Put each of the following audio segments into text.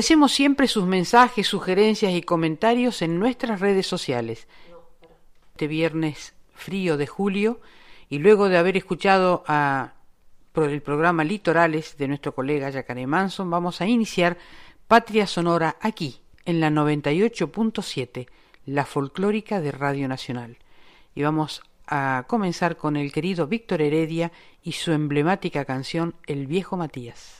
Agradecemos siempre sus mensajes, sugerencias y comentarios en nuestras redes sociales. Este viernes frío de julio y luego de haber escuchado a, el programa Litorales de nuestro colega Yacaré Manson, vamos a iniciar Patria Sonora aquí, en la 98.7, la folclórica de Radio Nacional. Y vamos a comenzar con el querido Víctor Heredia y su emblemática canción El viejo Matías.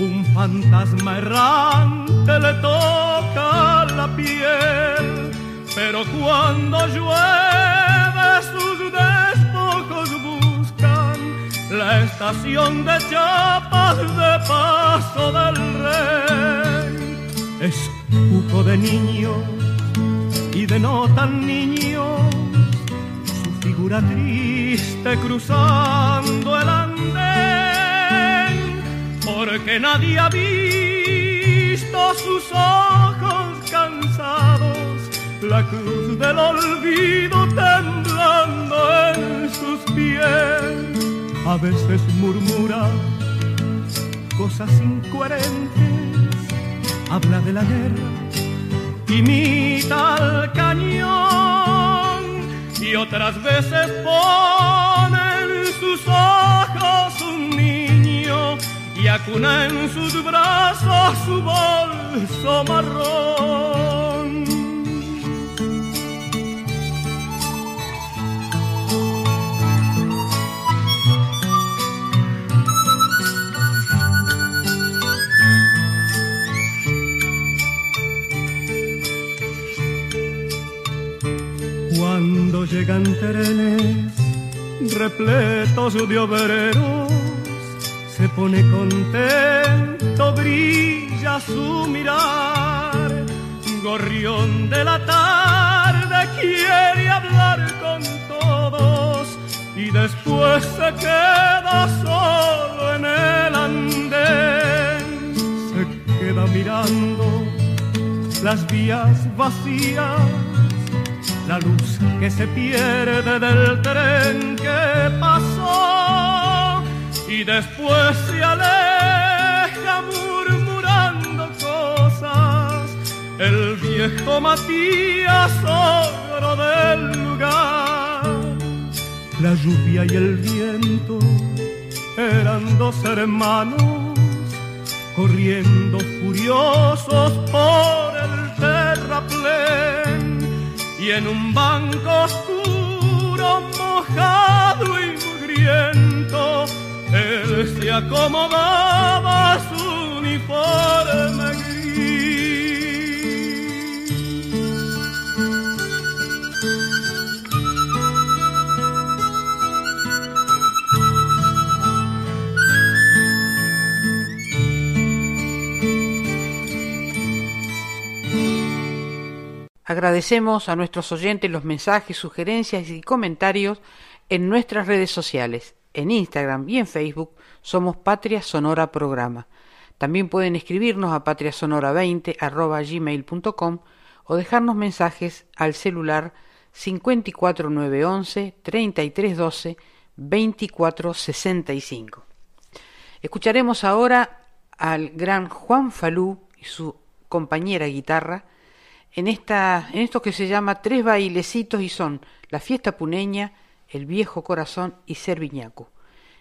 un fantasma errante le toca la piel, pero cuando llueve sus despojos buscan la estación de chapas de paso del rey. Es cuco de niño y de no tan niño, su figura triste cruzando el andén porque nadie ha visto sus ojos cansados, la cruz del olvido temblando en sus pies. A veces murmura cosas incoherentes, habla de la guerra, imita al cañón y otras veces pone sus ojos un y acuna en sus brazos su bolso marrón. Cuando llegan trenes repletos de obreros se pone contento, brilla su mirar. Gorrión de la tarde quiere hablar con todos y después se queda solo en el andén. Se queda mirando las vías vacías, la luz que se pierde del tren que pasó y después se aleja murmurando cosas el viejo Matías oro del lugar. La lluvia y el viento eran dos hermanos corriendo furiosos por el terraplén y en un banco oscuro mojado y mugriento él se acomodaba su uniforme Agradecemos a nuestros oyentes los mensajes, sugerencias y comentarios en nuestras redes sociales. En Instagram y en Facebook somos Patria Sonora Programa. También pueden escribirnos a patriasonora20 o dejarnos mensajes al celular 54911 3312 2465. Escucharemos ahora al gran Juan Falú y su compañera guitarra en, esta, en esto que se llama Tres bailecitos y son la fiesta puneña, el viejo corazón y Serviñaco.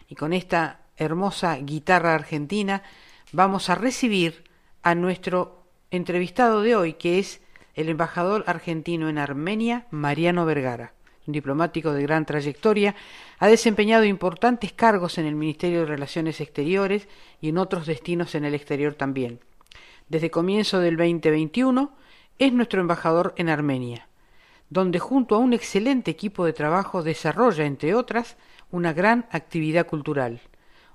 Y con esta hermosa guitarra argentina vamos a recibir a nuestro entrevistado de hoy, que es el embajador argentino en Armenia, Mariano Vergara. Un diplomático de gran trayectoria, ha desempeñado importantes cargos en el Ministerio de Relaciones Exteriores y en otros destinos en el exterior también. Desde comienzo del 2021 es nuestro embajador en Armenia, donde junto a un excelente equipo de trabajo desarrolla, entre otras, una gran actividad cultural.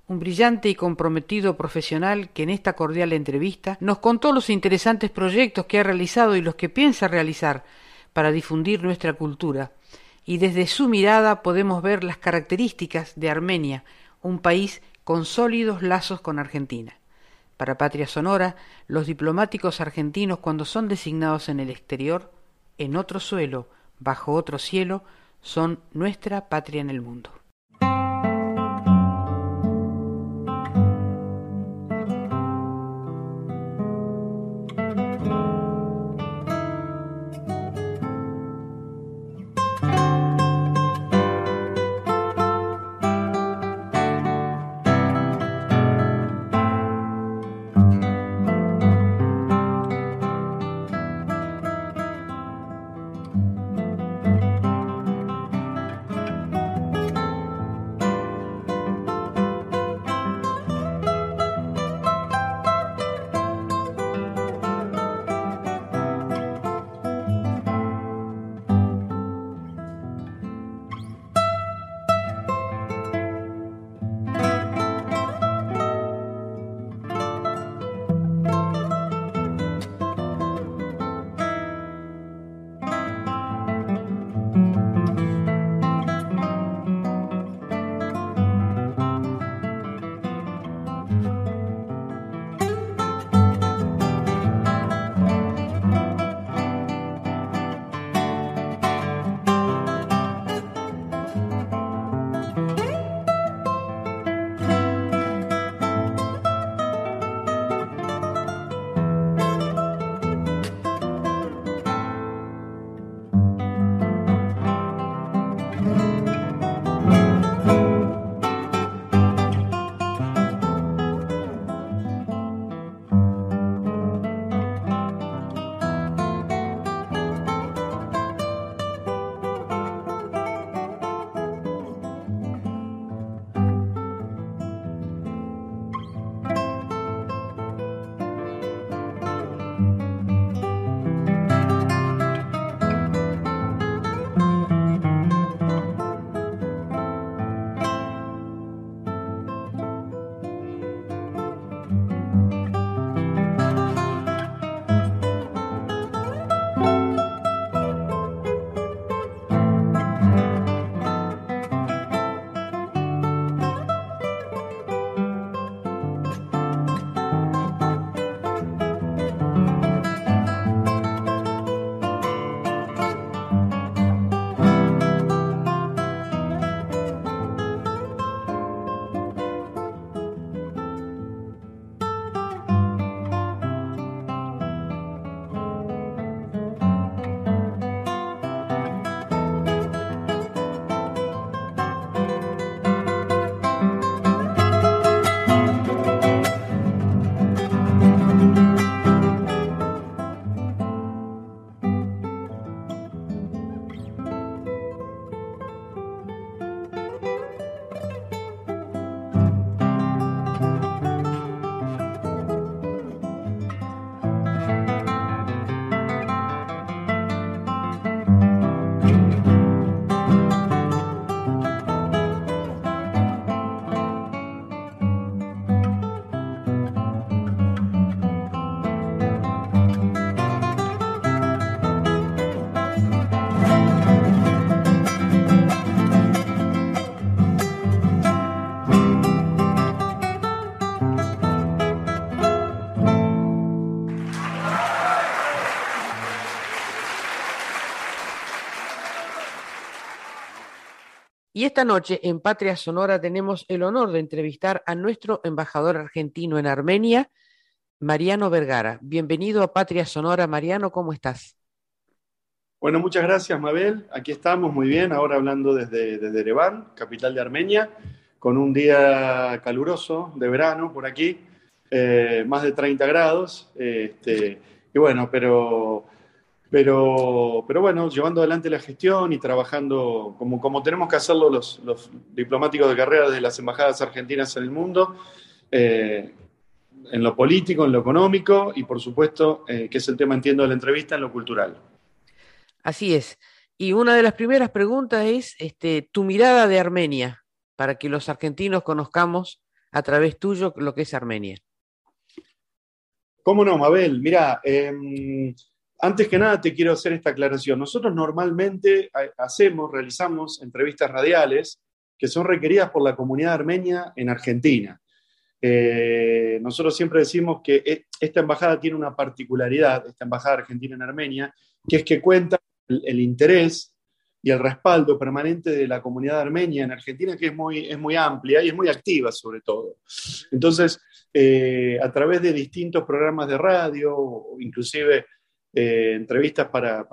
Un brillante y comprometido profesional que en esta cordial entrevista nos contó los interesantes proyectos que ha realizado y los que piensa realizar para difundir nuestra cultura, y desde su mirada podemos ver las características de Armenia, un país con sólidos lazos con Argentina. Para Patria Sonora, los diplomáticos argentinos cuando son designados en el exterior, en otro suelo, bajo otro cielo, son nuestra patria en el mundo. Y esta noche en Patria Sonora tenemos el honor de entrevistar a nuestro embajador argentino en Armenia, Mariano Vergara. Bienvenido a Patria Sonora. Mariano, ¿cómo estás? Bueno, muchas gracias, Mabel. Aquí estamos muy bien, ahora hablando desde, desde Ereván, capital de Armenia, con un día caluroso de verano por aquí, eh, más de 30 grados. Este, y bueno, pero pero, pero bueno, llevando adelante la gestión y trabajando como, como tenemos que hacerlo los, los diplomáticos de carrera de las embajadas argentinas en el mundo, eh, en lo político, en lo económico y por supuesto, eh, que es el tema, entiendo, de la entrevista, en lo cultural. Así es. Y una de las primeras preguntas es este, tu mirada de Armenia, para que los argentinos conozcamos a través tuyo lo que es Armenia. ¿Cómo no, Mabel? Mira, eh, antes que nada te quiero hacer esta aclaración. Nosotros normalmente hacemos, realizamos entrevistas radiales que son requeridas por la comunidad armenia en Argentina. Eh, nosotros siempre decimos que e, esta embajada tiene una particularidad, esta embajada argentina en Armenia, que es que cuenta el, interés y el respaldo permanente de la comunidad armenia en Argentina, que es muy, es muy amplia y es muy activa sobre todo. Entonces, eh, a través de distintos programas de radio, inclusive eh, entrevistas para,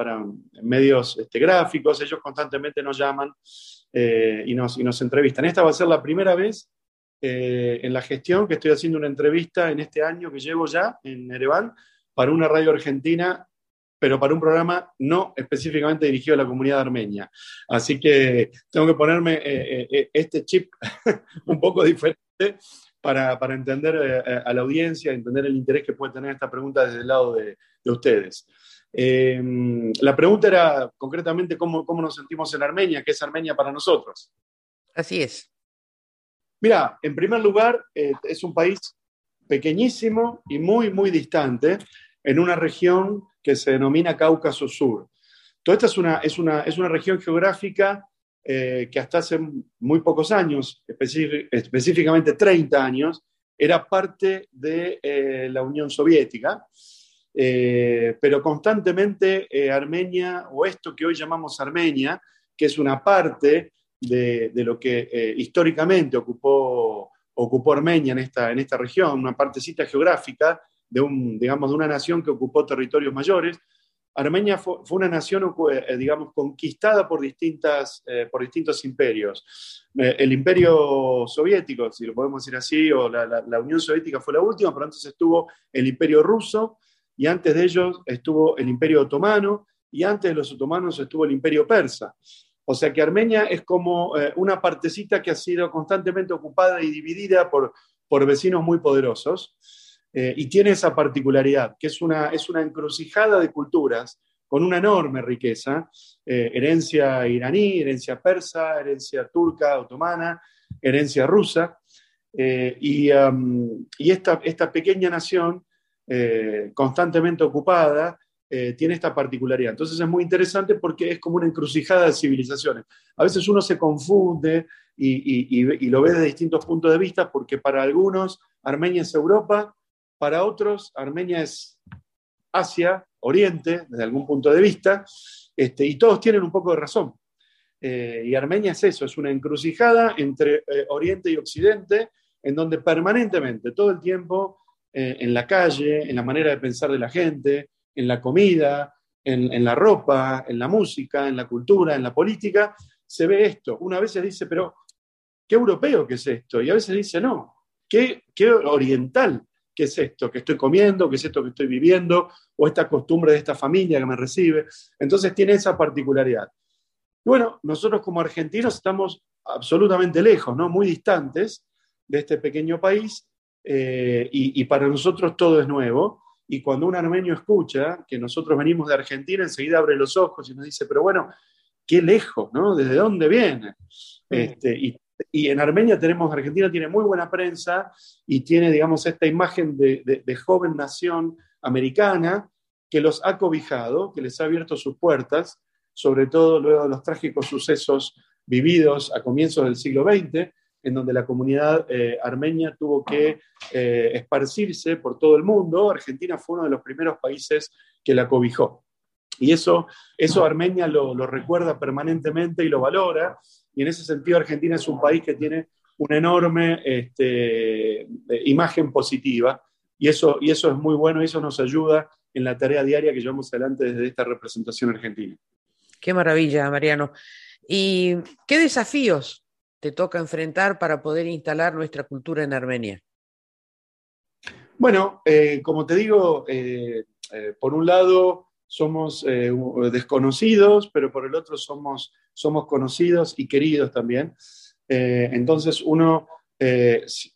medios este, gráficos, ellos constantemente nos llaman eh, y, nos, y, nos, entrevistan. Esta va a ser la primera vez eh, en la gestión que estoy haciendo una entrevista en este año que llevo ya en Ereván para una radio argentina, pero para un programa no específicamente dirigido a la comunidad armenia. Así que tengo que ponerme este chip un poco diferente para, para entender a la audiencia, entender el interés que puede tener esta pregunta desde el lado de, de ustedes. Eh, la pregunta era concretamente cómo, cómo, nos sentimos en Armenia, qué es Armenia para nosotros. Así es. Mira, en primer lugar, eh, es un país pequeñísimo y muy, muy distante en una región que se denomina Cáucaso Sur. Toda esta es una, es una, es una región geográfica eh, que hasta hace muy pocos años, específicamente 30 años, era parte de la Unión Soviética eh, pero constantemente eh, Armenia, o esto que hoy llamamos Armenia, que es una parte de, lo que eh, históricamente ocupó, ocupó Armenia en esta, en esta región, una partecita geográfica de, un, digamos, de una nación que ocupó territorios mayores. Armenia fue, una nación, digamos, conquistada por, distintas, por distintos imperios. el imperio soviético, si lo podemos decir así, o la, la Unión Soviética fue la última, pero antes estuvo el imperio ruso, y antes de ellos estuvo el Imperio Otomano, y antes de los otomanos estuvo el Imperio Persa. O sea que Armenia es como eh, una partecita que ha sido constantemente ocupada y dividida por, por vecinos muy poderosos, eh, y tiene esa particularidad, que es una, es una encrucijada de culturas con una enorme riqueza, eh, herencia iraní, herencia persa, herencia turca, otomana, herencia rusa, y, y esta, esta pequeña nación eh, constantemente ocupada, eh, tiene esta particularidad. Entonces es muy interesante porque es como una encrucijada de civilizaciones. A veces uno se confunde y, lo ve de distintos puntos de vista porque para algunos Armenia es Europa, para otros Armenia es Asia, Oriente, desde algún punto de vista, este, y todos tienen un poco de razón. Eh, y Armenia es eso, es una encrucijada entre Oriente y Occidente, en donde permanentemente, todo el tiempo, eh, en la calle, en la manera de pensar de la gente, en la comida, en, la ropa, en la música, en la cultura, en la política, se ve esto. Una vez se dice, pero qué europeo que es esto, y a veces dice, no, qué, qué oriental que es esto que estoy comiendo, qué es esto que estoy viviendo, o esta costumbre de esta familia que me recibe. Entonces tiene esa particularidad. Bueno, nosotros como argentinos estamos absolutamente lejos, ¿no? muy distantes de este pequeño país, eh, y, para nosotros todo es nuevo. Y cuando un armenio escucha que nosotros venimos de Argentina, enseguida abre los ojos y nos dice, pero bueno, qué lejos, ¿no? ¿Desde dónde viene? Este, y, en Armenia tenemos, Argentina tiene muy buena prensa y tiene, digamos, esta imagen de, de joven nación americana que los ha cobijado, que les ha abierto sus puertas, sobre todo luego de los trágicos sucesos vividos a comienzos del siglo XX, en donde la comunidad eh, armenia tuvo que eh, esparcirse por todo el mundo. Argentina fue uno de los primeros países que la cobijó. Y eso, eso Armenia lo, recuerda permanentemente y lo valora. y en ese sentido Argentina es un país que tiene una enorme este, imagen positiva y eso, y eso es muy bueno y eso nos ayuda en la tarea diaria que llevamos adelante desde esta representación argentina. Qué maravilla, Mariano. ¿Y qué desafíos te toca enfrentar para poder instalar nuestra cultura en Armenia? Bueno, eh, como te digo, eh, eh, por un lado somos desconocidos, pero por el otro somos, somos conocidos y queridos también. entonces uno,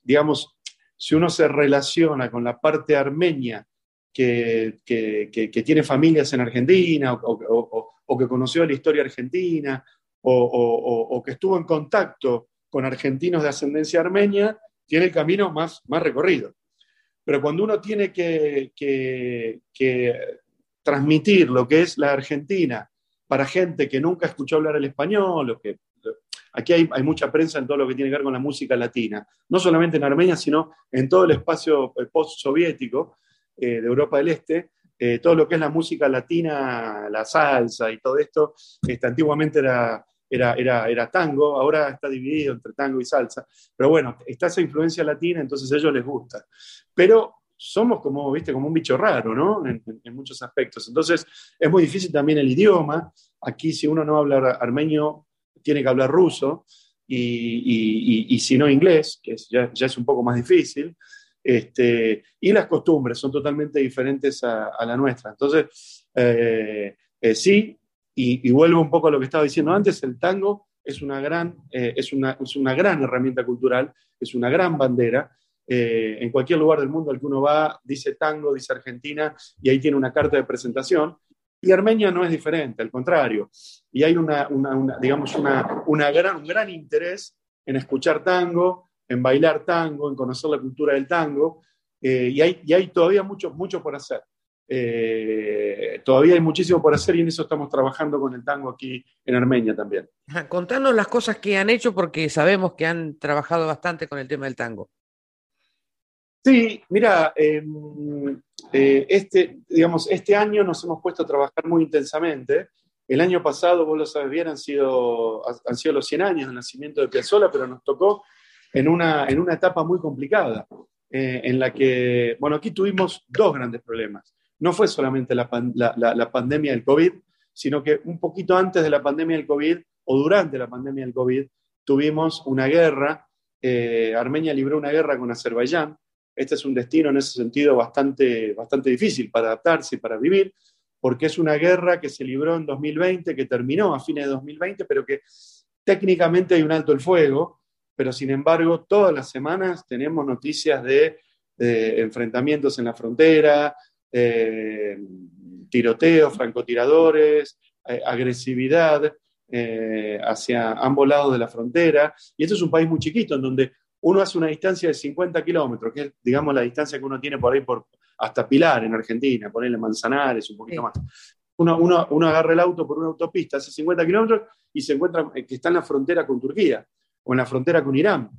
digamos, si uno se relaciona con la parte armenia que, tiene familias en Argentina o, que conoció la historia argentina o, que estuvo en contacto con argentinos de ascendencia armenia, tiene el camino más, más recorrido. Pero cuando uno tiene que, transmitir lo que es la Argentina para gente que nunca escuchó hablar el español, lo que, aquí hay, mucha prensa en todo lo que tiene que ver con la música latina, no solamente en Armenia, sino en todo el espacio eh, post-soviético eh, de Europa del Este, eh, todo lo que es la música latina, la salsa y todo esto, este, antiguamente era, era, era, era, tango, ahora está dividido entre tango y salsa, pero bueno, está esa influencia latina, entonces a ellos les gusta pero somos como, viste, como un bicho raro, ¿no? En, muchos aspectos. Entonces, es muy difícil también el idioma. Aquí, si uno no habla armenio, tiene que hablar ruso, y, si no inglés, que ya, es un poco más difícil. Este, y las costumbres son totalmente diferentes a, la nuestra. Entonces, eh, eh, sí, y, vuelvo un poco a lo que estaba diciendo antes, el tango es una gran, eh, es, una, es una gran herramienta cultural, es una gran bandera, eh, en cualquier lugar del mundo al que uno va, dice tango, dice Argentina, y ahí tiene una carta de presentación. Y Armenia no es diferente, al contrario. Y hay una, digamos, una, gran, un gran interés en escuchar tango, en bailar tango, en conocer la cultura del tango, eh, y, hay, y, hay, todavía mucho, mucho por hacer. Eh, todavía hay muchísimo por hacer y en eso estamos trabajando con el tango aquí en Armenia también. Contanos las cosas que han hecho porque sabemos que han trabajado bastante con el tema del tango. Sí, mira, em, eh, este, digamos, este año nos hemos puesto a trabajar muy intensamente. El año pasado, vos lo sabes bien, han sido, han sido los 100 años del nacimiento de Piazzolla, pero nos tocó en una, en una etapa muy complicada, eh, en la que, bueno, aquí tuvimos dos grandes problemas. No fue solamente la, la, pandemia del COVID, sino que un poquito antes de la pandemia del COVID o durante la pandemia del COVID tuvimos una guerra. Eh, Armenia libró una guerra con Azerbaiyán este es un destino en ese sentido bastante, bastante difícil para adaptarse y para vivir, porque es una guerra que se libró en 2020, que terminó a fines de 2020, pero que técnicamente hay un alto el fuego, pero sin embargo todas las semanas tenemos noticias de, enfrentamientos en la frontera, tiroteos, francotiradores, eh, agresividad eh, hacia ambos lados de la frontera. Y esto es un país muy chiquito, en donde uno hace una distancia de 50 kilómetros, que es, digamos, la distancia que uno tiene por ahí por, hasta Pilar, en Argentina, ponerle Manzanares, un poquito más. Uno, uno, agarra el auto por una autopista, hace 50 kilómetros y se encuentra eh, que está en la frontera con Turquía, o en la frontera con Irán,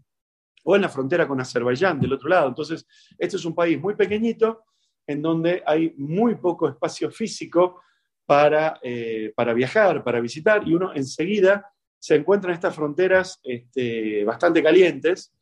o en la frontera con Azerbaiyán, del otro lado. Entonces, este es un país muy pequeñito, en donde hay muy poco espacio físico para, eh, para viajar, para visitar, y uno enseguida se encuentra en estas fronteras este, bastante calientes,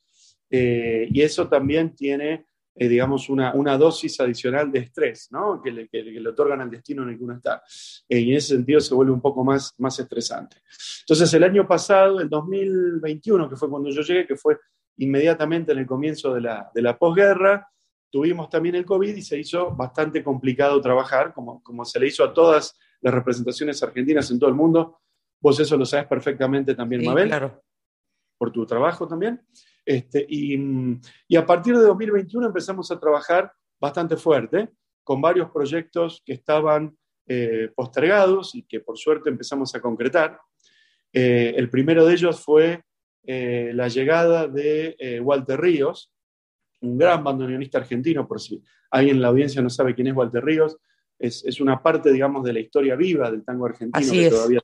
eh, y eso también tiene, eh, digamos, una, una, dosis adicional de estrés, ¿no? que, le, que, le, otorgan al destino en el que uno está. Eh, y en ese sentido se vuelve un poco más, más estresante. Entonces, el año pasado, el 2021, que fue cuando yo llegué, que fue inmediatamente en el comienzo de la, de la posguerra, tuvimos también el COVID y se hizo bastante complicado trabajar, como, como se le hizo a todas las representaciones argentinas en todo el mundo. Vos eso lo sabes perfectamente también, Mabel. Claro. Por tu trabajo también. Este, y, a partir de 2021 empezamos a trabajar bastante fuerte con varios proyectos que estaban eh, postergados y que por suerte empezamos a concretar. Eh, el primero de ellos fue eh, la llegada de Walter Ríos, un gran bandoneonista argentino, por si alguien en la audiencia no sabe quién es Walter Ríos, es, una parte, digamos, de la historia viva del tango argentino Así todavía...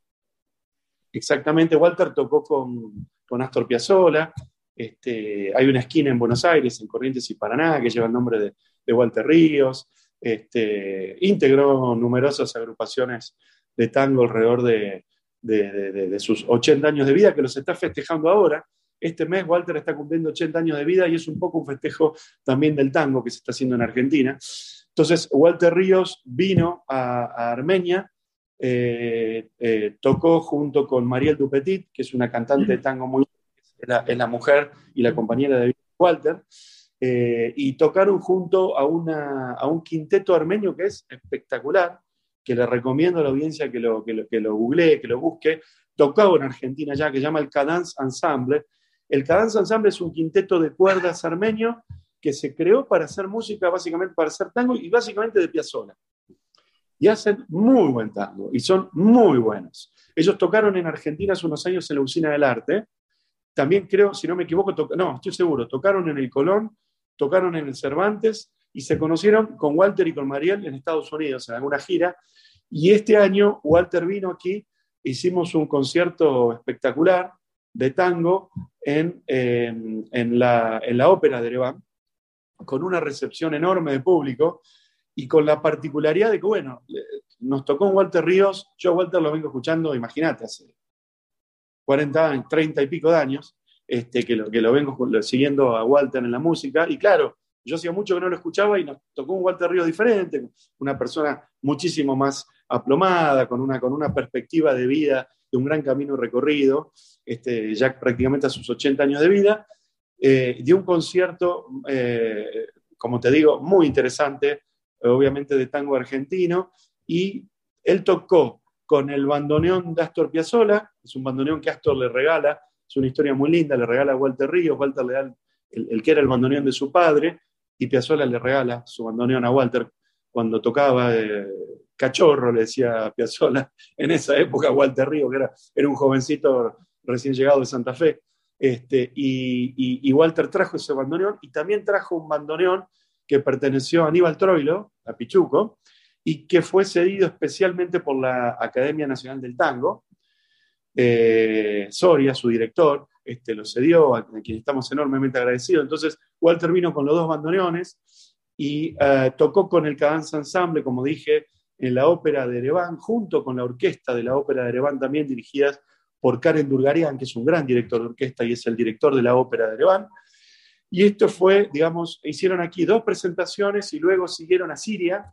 Exactamente, Walter tocó con, con Astor Piazzolla, este, hay una esquina en Buenos Aires, en Corrientes y Paraná, que lleva el nombre de, Walter Ríos. Este, integró numerosas agrupaciones de tango alrededor de, de, sus 80 años de vida, que los está festejando ahora. Este mes Walter está cumpliendo 80 años de vida y es un poco un festejo también del tango que se está haciendo en Argentina. Entonces, Walter Ríos vino a, Armenia, eh, eh, tocó junto con Mariel Dupetit, que es una cantante de tango muy es la, es la mujer y la compañera de Walter, eh, y tocaron junto a, una, a un quinteto armenio que es espectacular, que le recomiendo a la audiencia que lo, que lo, que lo googlee, que lo busque, tocado en Argentina ya, que se llama el Cadence Ensemble. El Cadence Ensemble es un quinteto de cuerdas armenio que se creó para hacer música, básicamente para hacer tango y básicamente de Piazzolla. Y hacen muy buen tango y son muy buenos. Ellos tocaron en Argentina hace unos años en la Usina del Arte. También creo, si no me equivoco, no, estoy seguro, tocaron en el Colón, tocaron en el Cervantes y se conocieron con Walter y con Mariel en Estados Unidos en alguna gira. Y este año Walter vino aquí, hicimos un concierto espectacular de tango en, en, la, en la ópera de Ereván, con una recepción enorme de público y con la particularidad de que, bueno, nos tocó un Walter Ríos, yo a Walter lo vengo escuchando, imagínate, hace 40 años, 30 y pico de años, este, que, lo, que lo vengo siguiendo a Walter en la música, y claro, yo hacía mucho que no lo escuchaba y nos tocó un Walter Ríos diferente, una persona muchísimo más aplomada, con una, con una perspectiva de vida, de un gran camino recorrido, este, ya prácticamente a sus 80 años de vida, eh, dio un concierto, eh, como te digo, muy interesante, obviamente de tango argentino, y él tocó con el bandoneón de Astor Piazzolla, es un bandoneón que Astor le regala, es una historia muy linda, le regala a Walter Ríos, Walter le da el, que era el bandoneón de su padre, y Piazzolla le regala su bandoneón a Walter cuando tocaba eh, cachorro, le decía Piazzolla, en esa época Walter Ríos, que era, era un jovencito recién llegado de Santa Fe. Este, y, Walter trajo ese bandoneón y también trajo un bandoneón que perteneció a Aníbal Troilo, a Pichuco, y que fue cedido especialmente por la Academia Nacional del Tango. Eh, Soria, su director, este, lo cedió, a, quien estamos enormemente agradecidos. Entonces, Walter vino con los dos bandoneones y eh, tocó con el Cadence Ensemble, como dije, en la ópera de Ereván, junto con la orquesta de la ópera de Ereván, también dirigidas por Karen Durgarian, que es un gran director de orquesta y es el director de la ópera de Ereván. Y esto fue, digamos, hicieron aquí dos presentaciones y luego siguieron a Siria,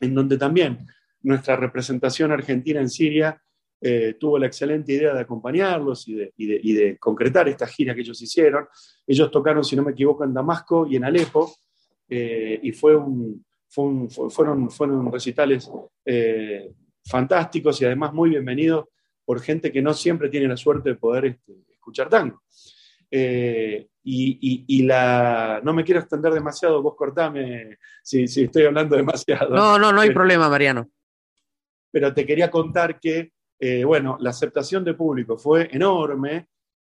en donde también nuestra representación argentina en Siria eh, tuvo la excelente idea de acompañarlos y de, y, de, concretar esta gira que ellos hicieron. Ellos tocaron, si no me equivoco, en Damasco y en Alepo, eh, y fue un, fueron, fueron recitales eh, fantásticos y además muy bienvenidos por gente que no siempre tiene la suerte de poder este, escuchar tango. Eh, y, la, no me quiero extender demasiado, vos cortame si, si estoy hablando demasiado. No, no, no hay problema, Mariano. Pero te quería contar que, eh, bueno, la aceptación de público fue enorme.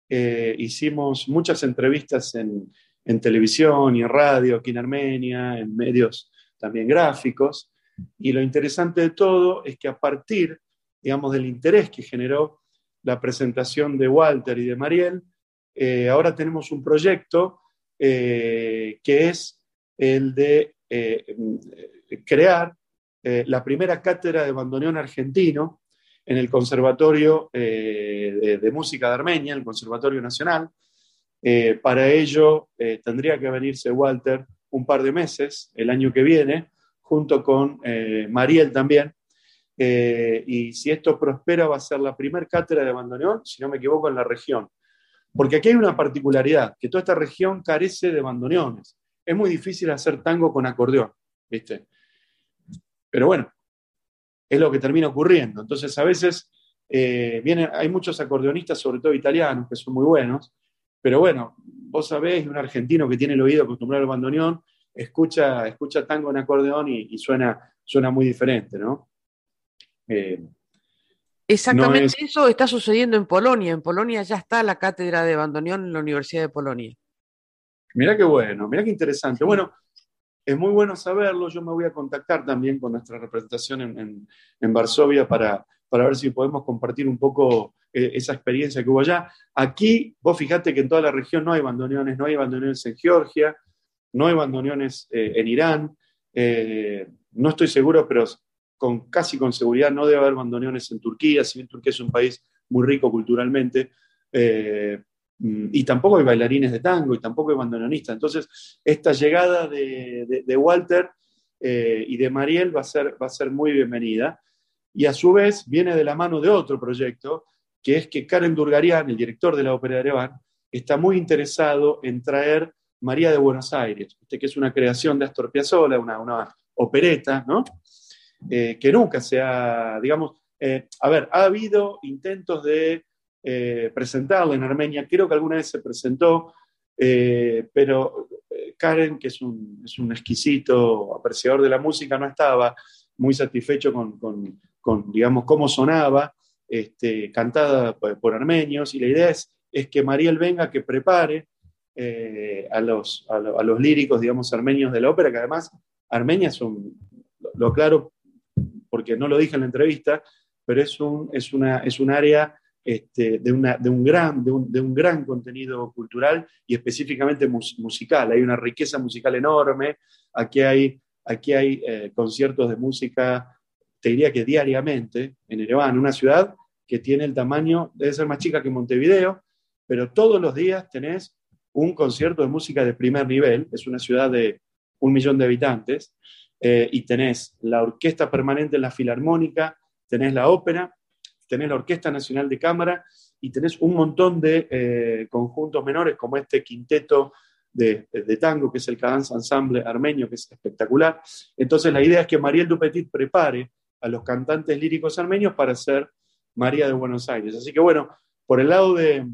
Eh, hicimos muchas entrevistas en, en televisión y en radio aquí en Armenia, en medios también gráficos. Y lo interesante de todo es que a partir digamos, del interés que generó la presentación de Walter y de Mariel, eh, ahora tenemos un proyecto eh, que es el de eh, crear la primera cátedra de bandoneón argentino en el Conservatorio de, Música de Armenia, el Conservatorio Nacional. para ello tendría que venirse Walter un par de meses el año que viene, junto con Mariel también, eh, y si esto prospera, va a ser la primera cátedra de bandoneón, si no me equivoco, en la región. Porque aquí hay una particularidad, que toda esta región carece de bandoneones. Es muy difícil hacer tango con acordeón, ¿viste? Pero bueno, es lo que termina ocurriendo. Entonces, a veces eh, hay muchos acordeonistas, sobre todo italianos, que son muy buenos, pero bueno, vos sabés, un argentino que tiene el oído acostumbrado al bandoneón, escucha, escucha tango en acordeón y, y suena, suena muy diferente, ¿no? Eh, Exactamente eso está sucediendo en Polonia. En Polonia ya está la cátedra de bandoneón en la Universidad de Polonia. Mira qué bueno, mira qué interesante. Bueno, es muy bueno saberlo. Yo me voy a contactar también con nuestra representación en, Varsovia para, para, ver si podemos compartir un poco eh, esa experiencia que hubo allá. Aquí, vos fijate que en toda la región no hay bandoneones, no hay bandoneones en Georgia, no hay bandoneones eh, en Irán. no estoy seguro, pero con, casi con seguridad no debe haber bandoneones en Turquía, si bien Turquía es un país muy rico culturalmente, eh, y tampoco hay bailarines de tango y tampoco hay bandoneonistas. Entonces, esta llegada de, Walter eh, y de Mariel va a, ser, va a ser muy bienvenida. Y a su vez viene de la mano de otro proyecto, que es que Karen Durgarian, el director de la Ópera de Ereván, está muy interesado en traer María de Buenos Aires, que es una creación de Astor Piazzolla, una, una opereta, ¿no? Eh, que nunca se ha, digamos, eh, a ver, ha habido intentos de eh, presentarla en Armenia, creo que alguna vez se presentó, pero Karen, que es un, es un, exquisito apreciador de la música, no estaba muy satisfecho con, con digamos, cómo sonaba, este, cantada por, armenios, y la idea es, es que Mariel venga, que prepare a, los, a, los líricos, digamos, armenios de la ópera, que además Armenia es un, lo claro porque no lo dije en la entrevista, pero es un, es una, es un área este, de, una, de, un gran, de, un, de, un, gran contenido cultural y específicamente musical. Hay una riqueza musical enorme. Aquí hay, aquí hay eh, conciertos de música, te diría que diariamente, en Ereván, una ciudad que tiene el tamaño, debe ser más chica que Montevideo, pero todos los días tenés un concierto de música de primer nivel. Es una ciudad de un millón de habitantes eh, y tenés la orquesta permanente en la filarmónica, tenés la ópera, tenés la Orquesta Nacional de Cámara y tenés un montón de eh, conjuntos menores como este quinteto de, tango, que es el Cadence Ensemble armenio, que es espectacular. Entonces la idea es que Mariel Dupetit prepare a los cantantes líricos armenios para ser María de Buenos Aires. Así que bueno, por el lado de,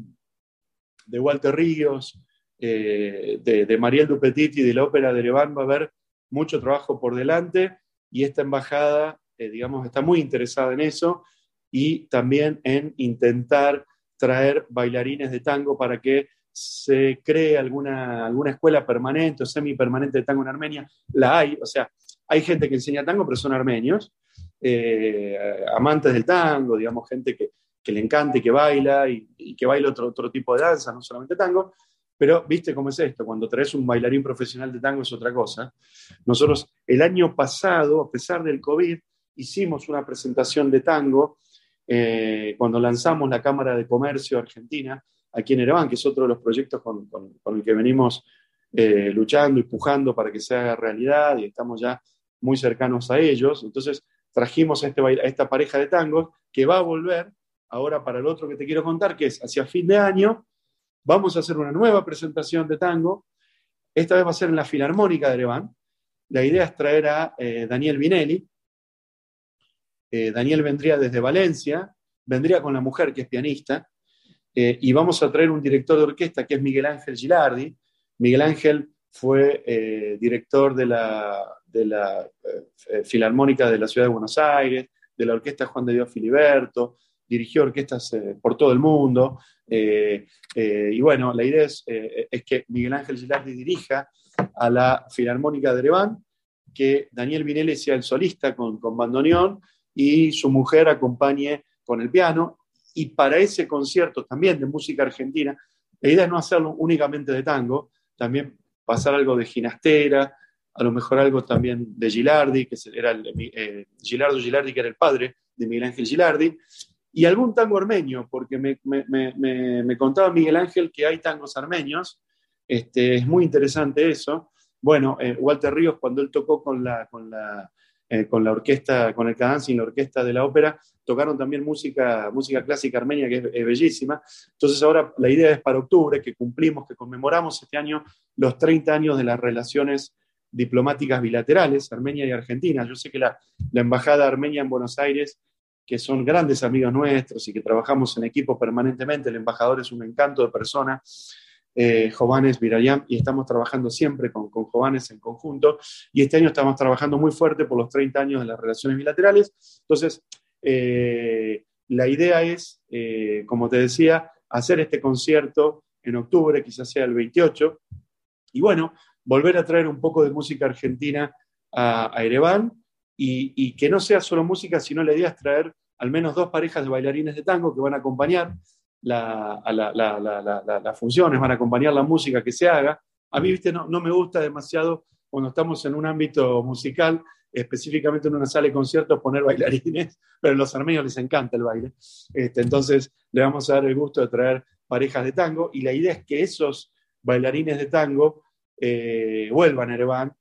de Walter Ríos, eh, de, de, Mariel Dupetit y de la ópera de Ereván va a haber mucho trabajo por delante y esta embajada, eh, digamos, está muy interesada en eso y también en intentar traer bailarines de tango para que se cree alguna, alguna escuela permanente o semipermanente de tango en Armenia. La hay, o sea, hay gente que enseña tango, pero son armenios, eh, amantes del tango, digamos, gente que, que le encanta y que baila y, y, que baila otro, otro tipo de danza, no solamente tango, pero viste cómo es esto, cuando traes un bailarín profesional de tango es otra cosa. Nosotros el año pasado, a pesar del COVID, hicimos una presentación de tango eh, cuando lanzamos la Cámara de Comercio Argentina aquí en Ereván, que es otro de los proyectos con, con, el que venimos eh, luchando y pujando para que se haga realidad y estamos ya muy cercanos a ellos. Entonces trajimos a, este, a esta pareja de tangos que va a volver ahora para el otro que te quiero contar, que es hacia fin de año Vamos a hacer una nueva presentación de tango. Esta vez va a ser en la Filarmónica de Ereván. La idea es traer a eh, Daniel Vinelli. Eh, Daniel vendría desde Valencia, vendría con la mujer que es pianista, eh, y vamos a traer un director de orquesta que es Miguel Ángel Gilardi. Miguel Ángel fue director de la, de la Filarmónica de la Ciudad de Buenos Aires, de la Orquesta Juan de Dios Filiberto, dirigió orquestas eh, por todo el mundo. Eh, eh, y bueno, la idea es, es, que Miguel Ángel Gilardi dirija a la Filarmónica de Ereván, que Daniel Vinelli sea el solista con, con bandoneón y su mujer acompañe con el piano. Y para ese concierto también de música argentina, la idea es no hacerlo únicamente de tango, también pasar algo de ginastera, a lo mejor algo también de Gilardi, que era el, Gilardo Gilardi, que era el padre de Miguel Ángel Gilardi, y algún tango armenio, porque me, me, me, me, contaba Miguel Ángel que hay tangos armenios, este, es muy interesante eso. Bueno, eh, Walter Ríos, cuando él tocó con la, con la, eh, con la orquesta, con el y la orquesta de la ópera, tocaron también música, música clásica armenia, que es, bellísima. Entonces ahora la idea es para octubre, que cumplimos, que conmemoramos este año los 30 años de las relaciones diplomáticas bilaterales, Armenia y Argentina. Yo sé que la, Embajada Armenia en Buenos Aires que son grandes amigos nuestros y que trabajamos en equipo permanentemente. El embajador es un encanto de persona, eh, Jovanes Virayam, y estamos trabajando siempre con, con Jovanes en conjunto. Y este año estamos trabajando muy fuerte por los 30 años de las relaciones bilaterales. Entonces, eh, la idea es, eh, como te decía, hacer este concierto en octubre, quizás sea el 28, y bueno, volver a traer un poco de música argentina a, a Ereván y, que no sea solo música, sino la idea es traer al menos dos parejas de bailarines de tango que van a acompañar la, las funciones, van a acompañar la música que se haga. A mí, viste, no, me gusta demasiado cuando estamos en un ámbito musical específicamente en una sala de conciertos poner bailarines, pero a los armenios les encanta el baile. Este, entonces le vamos a dar el gusto de traer parejas de tango y la idea es que esos bailarines de tango eh, vuelvan a Ereván.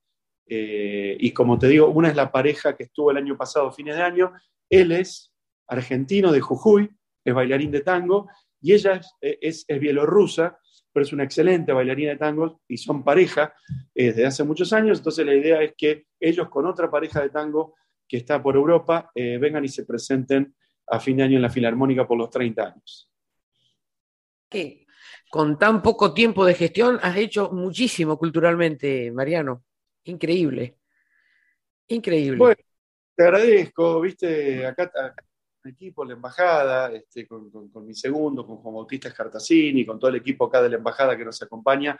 Eh, y como te digo, una es la pareja que estuvo el año pasado, fines de año. Él es argentino de Jujuy, es bailarín de tango, y ella es, es bielorrusa, pero es una excelente bailarina de tango y son pareja eh, desde hace muchos años. Entonces la idea es que ellos con otra pareja de tango que está por Europa eh, vengan y se presenten a fin de año en la Filarmónica por los 30 años. Que con tan poco tiempo de gestión has hecho muchísimo culturalmente, Mariano. Increíble. Increíble. Bueno, te agradezco, viste, acá, acá equipo, la embajada, este, con, mi segundo, con Juan Bautista Escartacini, con todo el equipo acá de la embajada que nos acompaña.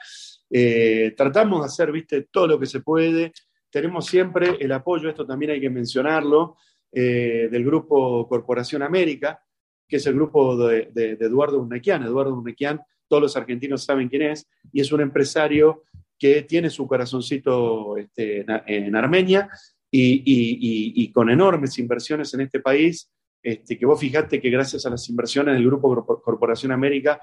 Eh, tratamos de hacer, viste, todo lo que se puede. Tenemos siempre el apoyo, esto también hay que mencionarlo, eh, del grupo Corporación América, que es el grupo de, Eduardo Unequian. Eduardo Unequian, todos los argentinos saben quién es, y es un empresario que tiene su corazoncito este, en, Armenia y, con enormes inversiones en este país este, que vos fijate que gracias a las inversiones del Grupo Corporación América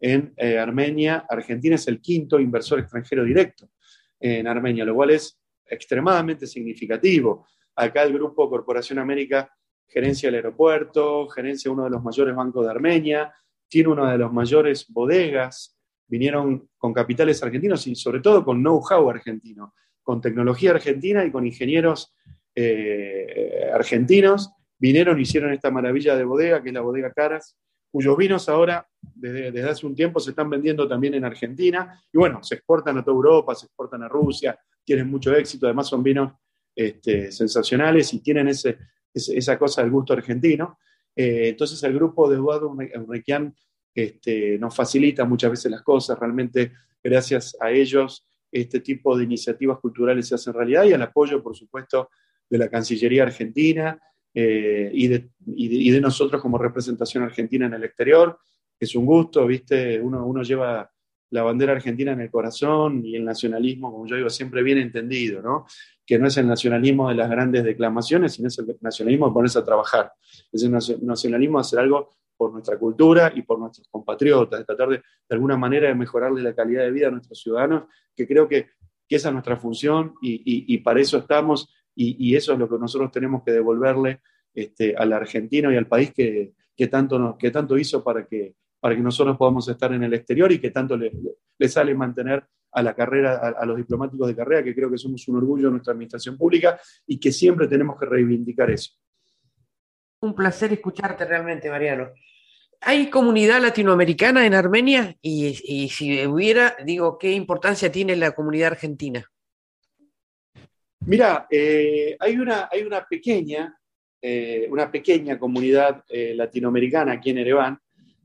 en eh, Armenia, Argentina es el quinto inversor extranjero directo en Armenia, lo cual es extremadamente significativo. Acá el Grupo Corporación América gerencia el aeropuerto, gerencia uno de los mayores bancos de Armenia, tiene una de las mayores bodegas, vinieron con capitales argentinos y sobre todo con know-how argentino, con tecnología argentina y con ingenieros eh, argentinos vinieron y hicieron esta maravilla de bodega, que es la bodega Caras, cuyos vinos ahora, desde, hace un tiempo, se están vendiendo también en Argentina. Y bueno, se exportan a toda Europa, se exportan a Rusia, tienen mucho éxito, además son vinos este, sensacionales y tienen ese, esa cosa del gusto argentino. Eh, entonces el grupo de Eduardo Requián este, nos facilita muchas veces las cosas, realmente gracias a ellos este tipo de iniciativas culturales se hacen realidad y al apoyo, por supuesto, de la Cancillería Argentina, eh, y, de, nosotros como representación argentina en el exterior. Es un gusto, ¿viste? Uno, uno lleva la bandera argentina en el corazón y el nacionalismo, como yo digo, siempre bien entendido, ¿no? Que no es el nacionalismo de las grandes declamaciones, sino es el nacionalismo de ponerse a trabajar. Es el nacionalismo de hacer algo por nuestra cultura y por nuestros compatriotas, de tratar de, de alguna manera de mejorarle la calidad de vida a nuestros ciudadanos, que creo que, que esa es nuestra función y, y, y para eso estamos y, eso es lo que nosotros tenemos que devolverle este, al argentino y al país que, tanto, que tanto hizo para que, para que nosotros podamos estar en el exterior y que tanto le, sale mantener a la carrera, a, los diplomáticos de carrera, que creo que somos un orgullo de nuestra administración pública y que siempre tenemos que reivindicar eso. Un placer escucharte realmente, Mariano. ¿Hay comunidad latinoamericana en Armenia? Y, y si hubiera, digo, ¿qué importancia tiene la comunidad argentina? Mira, eh, hay, una, hay una, pequeña, eh, una pequeña comunidad eh, latinoamericana aquí en Ereván.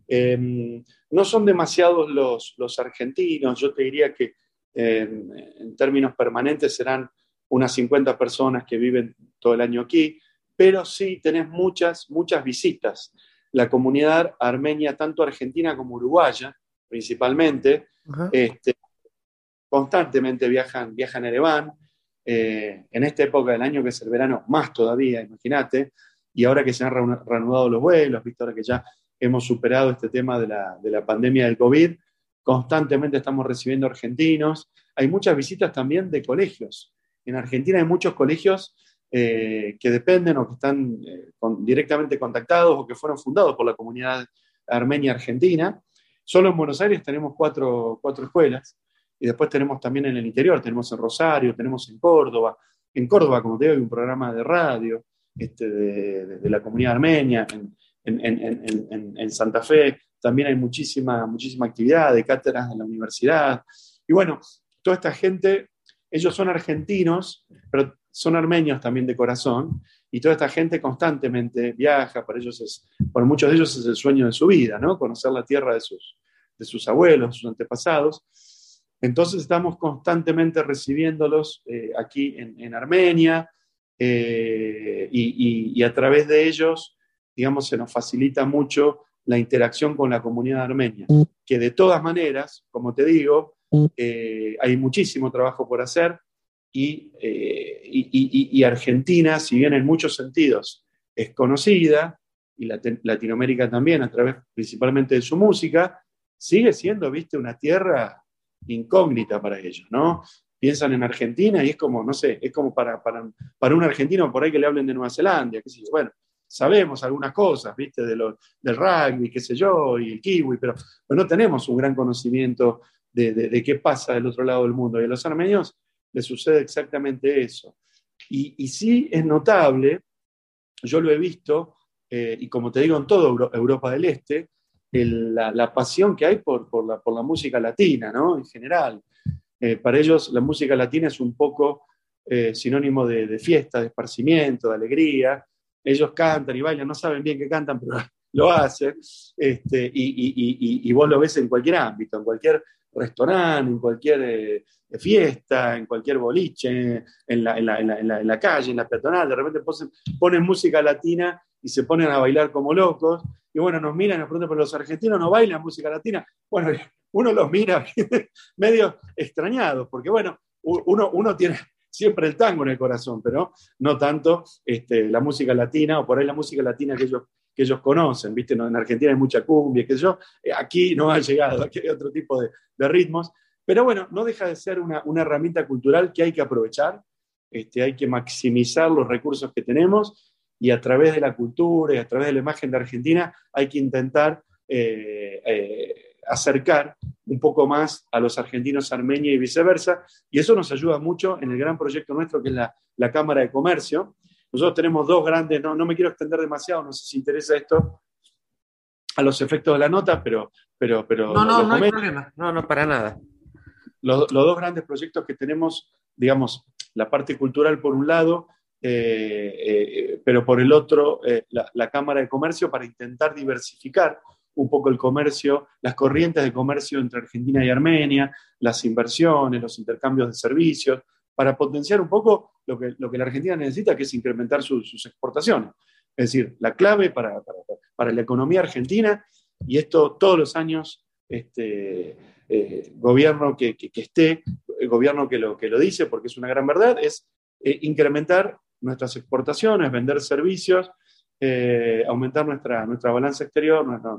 Em, no son demasiados los, los, argentinos, yo te diría que em, en términos permanentes serán unas 50 personas que viven todo el año aquí, pero sí tenés muchas, muchas visitas. La comunidad armenia, tanto argentina como uruguaya, principalmente, este, constantemente viajan, viajan a Ereván. Eh, en esta época del año que es el verano, más todavía, imagínate, y ahora que se han reanudado los vuelos, visto ahora que ya hemos superado este tema de la, de la pandemia del COVID, constantemente estamos recibiendo argentinos. Hay muchas visitas también de colegios. En Argentina hay muchos colegios eh, que dependen o que están eh, directamente contactados o que fueron fundados por la comunidad armenia argentina. Solo en Buenos Aires tenemos cuatro, cuatro escuelas y después tenemos también en el interior, tenemos en Rosario, tenemos en Córdoba. En Córdoba, como te digo, hay un programa de radio este, de, la comunidad armenia, en, Santa Fe también hay muchísima, muchísima actividad de cátedras en la universidad. Y bueno, toda esta gente, ellos son argentinos, pero son armenios también de corazón, y toda esta gente constantemente viaja, para ellos es, para muchos de ellos es el sueño de su vida, ¿no? Conocer la tierra de sus, de sus abuelos, sus antepasados. Entonces estamos constantemente recibiéndolos eh, aquí en, Armenia eh, y, a través de ellos, digamos, se nos facilita mucho la interacción con la comunidad armenia, que de todas maneras, como te digo, eh, hay muchísimo trabajo por hacer. eh, y, y, Argentina, si bien en muchos sentidos es conocida, y Latinoamérica también, a través principalmente de su música, sigue siendo, viste, una tierra incógnita para ellos, ¿no? Piensan en Argentina y es como, no sé, es como para, para, para un argentino por ahí que le hablen de Nueva Zelanda, qué sé yo. Bueno, sabemos algunas cosas, viste, del rugby, qué sé yo, y el kiwi, pero, no tenemos un gran conocimiento de, qué pasa del otro lado del mundo. Y a los armenios les sucede exactamente eso. Y, sí es notable, yo lo he visto, eh, y como te digo, en toda Europa del Este, la, pasión que hay por, por, la, por, la, música latina, ¿no? En general. Eh, para ellos la música latina es un poco eh, sinónimo de, fiesta, de esparcimiento, de alegría. Ellos cantan y bailan, no saben bien qué cantan, pero lo hacen. Este, y, y, vos lo ves en cualquier ámbito, en cualquier restaurante, en cualquier eh, fiesta, en cualquier boliche, en la, en, la, en, la, calle, en la peatonal. De repente ponen música latina y se ponen a bailar como locos. Y bueno, nos miran y nos preguntan, pero los argentinos no bailan música latina. Bueno, uno los mira medio extrañados, porque bueno, uno, uno tiene siempre el tango en el corazón, pero no tanto este, la música latina o por ahí la música latina que ellos, que ellos conocen. ¿viste? En Argentina hay mucha cumbia, que yo, eh, aquí no ha llegado, aquí hay otro tipo de, ritmos. Pero bueno, no deja de ser una, una herramienta cultural que hay que aprovechar, este, hay que maximizar los recursos que tenemos y a través de la cultura y a través de la imagen de Argentina hay que intentar eh, eh, acercar un poco más a los argentinos armenios y viceversa. Y eso nos ayuda mucho en el gran proyecto nuestro que es la, Cámara de Comercio. Nosotros tenemos dos grandes, no, no me quiero extender demasiado, no sé si interesa esto a los efectos de la nota, pero... pero, pero no, no, no hay problema, no, no, para nada. Los, los dos grandes proyectos que tenemos, digamos, la parte cultural por un lado eh, eh, pero por el otro, eh, la, Cámara de Comercio para intentar diversificar un poco el comercio, las corrientes de comercio entre Argentina y Armenia, las inversiones, los intercambios de servicios, para potenciar un poco lo que, lo que la Argentina necesita, que es incrementar sus exportaciones. Es decir, la clave para, para, la economía argentina, y esto todos los años, este, gobierno que, que, esté, el gobierno que lo, que lo dice, porque es una gran verdad, es incrementar nuestras exportaciones, vender servicios, eh, aumentar nuestra, nuestra balanza exterior, nuestra,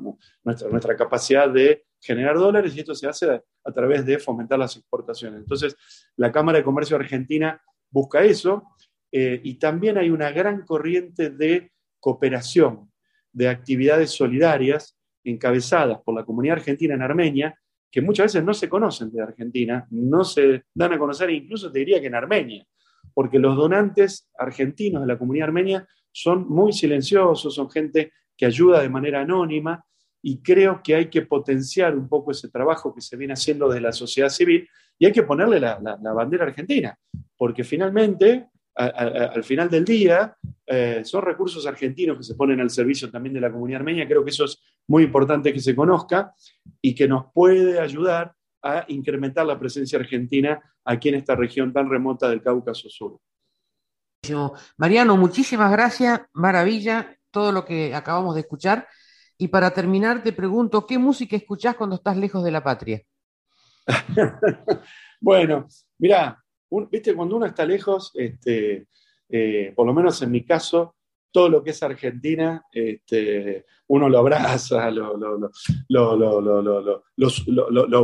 nuestra, capacidad de generar dólares y esto se hace a, través de fomentar las exportaciones. Entonces, la Cámara de Comercio Argentina busca eso eh, y también hay una gran corriente de cooperación, de actividades solidarias encabezadas por la comunidad argentina en Armenia, que muchas veces no se conocen de Argentina, no se dan a conocer, incluso te diría que en Armenia porque los donantes argentinos de la comunidad armenia son muy silenciosos, son gente que ayuda de manera anónima y creo que hay que potenciar un poco ese trabajo que se viene haciendo desde la sociedad civil y hay que ponerle la, bandera argentina, porque finalmente, al final del día, eh, son recursos argentinos que se ponen al servicio también de la comunidad armenia. Creo que eso es muy importante que se conozca y que nos puede ayudar a incrementar la presencia argentina aquí en esta región tan remota del Cáucaso Sur. Mariano, muchísimas gracias, maravilla todo lo que acabamos de escuchar. Y para terminar, te pregunto, ¿qué música escuchás cuando estás lejos de la patria? bueno, mira, viste, cuando uno está lejos, este, eh, por lo menos en mi caso, todo lo que es Argentina, este, uno lo abraza, lo, lo,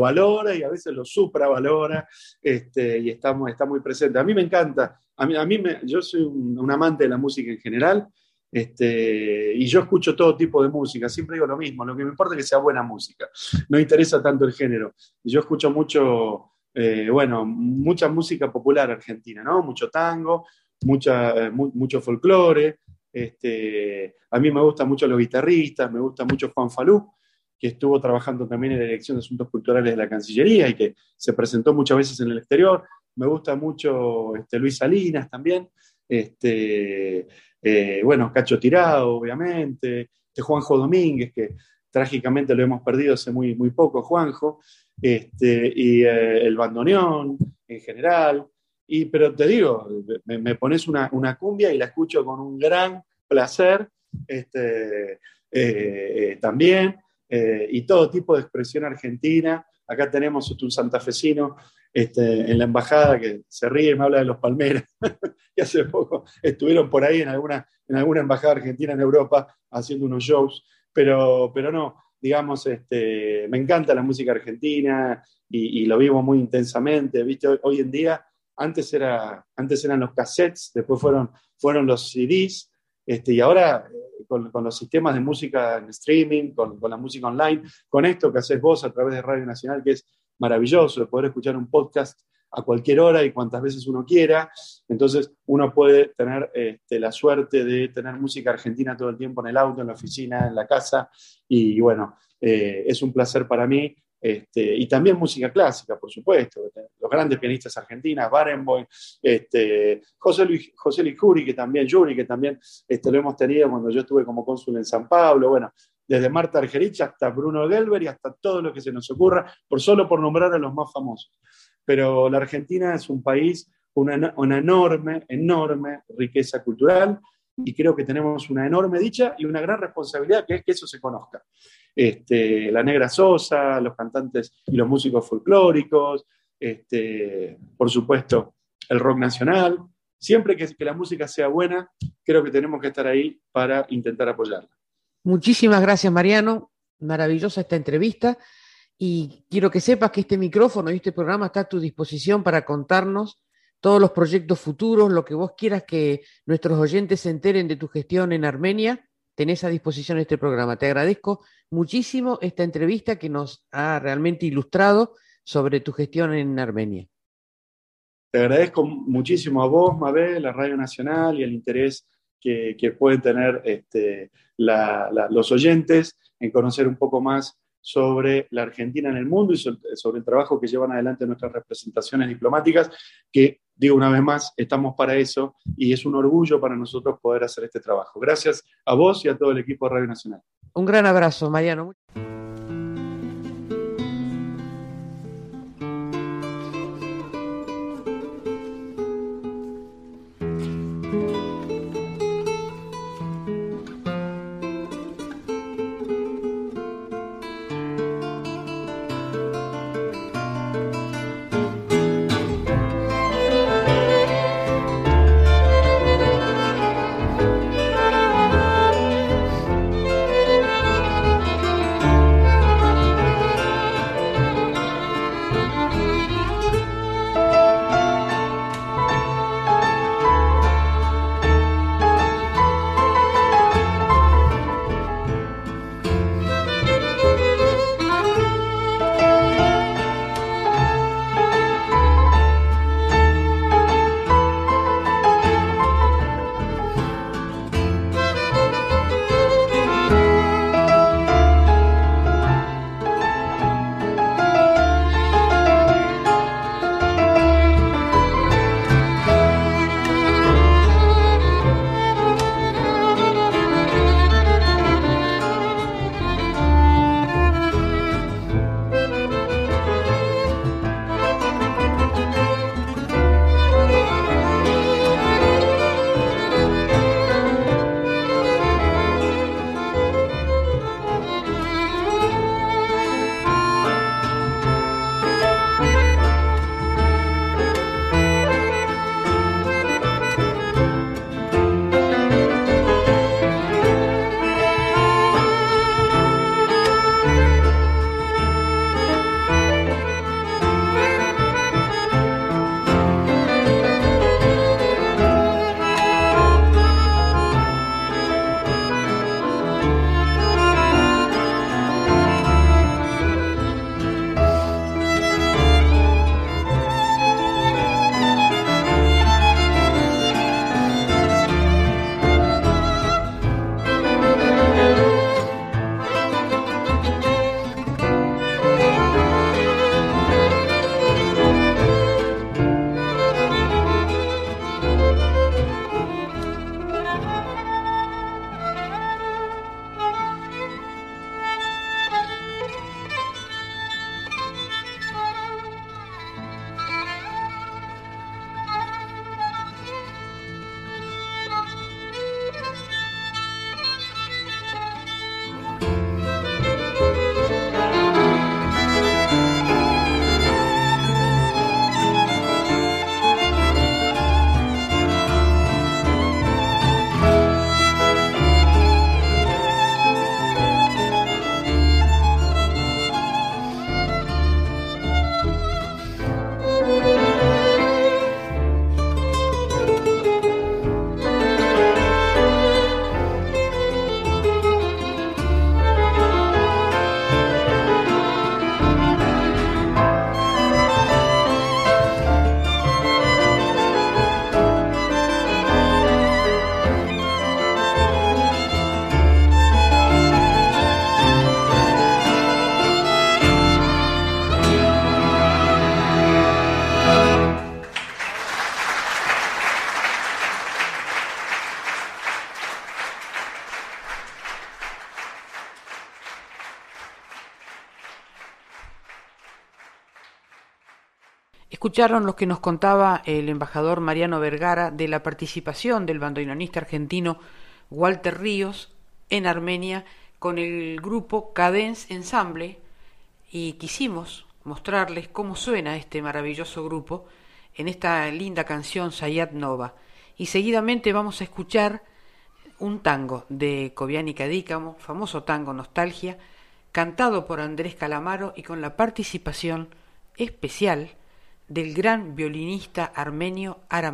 valora y a veces lo supravalora este, y está, está muy presente. A mí me encanta, a mí, a mí me, yo soy un, amante de la música en general este, y yo escucho todo tipo de música, siempre digo lo mismo, lo que me importa es que sea buena música, no interesa tanto el género. Yo escucho mucho, eh, bueno, mucha música popular argentina, ¿no? Mucho tango, mucha, eh, mucho folclore, este, a mí me gustan mucho los guitarristas, me gusta mucho Juan Falú, que estuvo trabajando también en la Dirección de Asuntos Culturales de la Cancillería y que se presentó muchas veces en el exterior. Me gusta mucho este, Luis Salinas también. Este, eh, bueno, Cacho Tirado, obviamente. Este, Juanjo Domínguez, que trágicamente lo hemos perdido hace muy, poco, Juanjo. Este, y eh, el bandoneón en general. Y, pero te digo, me, pones una, cumbia y la escucho con un gran placer este, eh, eh, también. Eh, y todo tipo de expresión argentina. acá tenemos un santafesino este, en la embajada que se ríe y me habla de los palmeras, y hace poco estuvieron por ahí en alguna, en alguna embajada argentina en Europa haciendo unos shows, pero, pero no, digamos, este, me encanta la música argentina y, lo vivo muy intensamente, ¿viste? Hoy, en día, antes, era, antes eran los cassettes, después fueron, fueron los CDs, este, y ahora eh, con, los sistemas de música en streaming, con, con, la música online, con esto que haces vos a través de Radio Nacional, que es maravilloso, de poder escuchar un podcast a cualquier hora y cuantas veces uno quiera. Entonces uno puede tener este, la suerte de tener música argentina todo el tiempo en el auto, en la oficina, en la casa. Y bueno, eh, es un placer para mí. Este, y también música clásica, por supuesto. Los grandes pianistas argentinas, Barenboim, este, José Luis, José Luis Juri, que también, Yuri, que también este, lo hemos tenido cuando yo estuve como cónsul en San Pablo. Bueno, desde Marta Argerich hasta Bruno Gelber y hasta todo lo que se nos ocurra, por solo por nombrar a los más famosos pero la Argentina es un país con una, enorme, enorme riqueza cultural y creo que tenemos una enorme dicha y una gran responsabilidad que es que eso se conozca. Este, la Negra Sosa, los cantantes y los músicos folclóricos, este, por supuesto el rock nacional. Siempre que, que la música sea buena, creo que tenemos que estar ahí para intentar apoyarla. Muchísimas gracias, Mariano. Maravillosa esta entrevista y quiero que sepas que este micrófono y este programa está a tu disposición para contarnos todos los proyectos futuros, lo que vos quieras que nuestros oyentes se enteren de tu gestión en Armenia, tenés a disposición este programa. Te agradezco muchísimo esta entrevista que nos ha realmente ilustrado sobre tu gestión en Armenia. Te agradezco muchísimo a vos, Mabel, a Radio Nacional y el interés que, pueden tener este, los oyentes en conocer un poco más sobre la Argentina en el mundo y sobre el trabajo que llevan adelante nuestras representaciones diplomáticas, que digo una vez más, estamos para eso y es un orgullo para nosotros poder hacer este trabajo. Gracias a vos y a todo el equipo de Radio Nacional. Un gran abrazo, Mariano. Escucharon lo que nos contaba el embajador Mariano Vergara de la participación del bandoneonista argentino Walter Ríos en Armenia con el grupo Cadence Ensemble y quisimos mostrarles cómo suena este maravilloso grupo en esta linda canción Sayat Nova. Y seguidamente vamos a escuchar un tango de Coviani Cadícamo, famoso tango Nostalgia, cantado por Andrés Calamaro y con la participación especial del gran violinista armenio Ara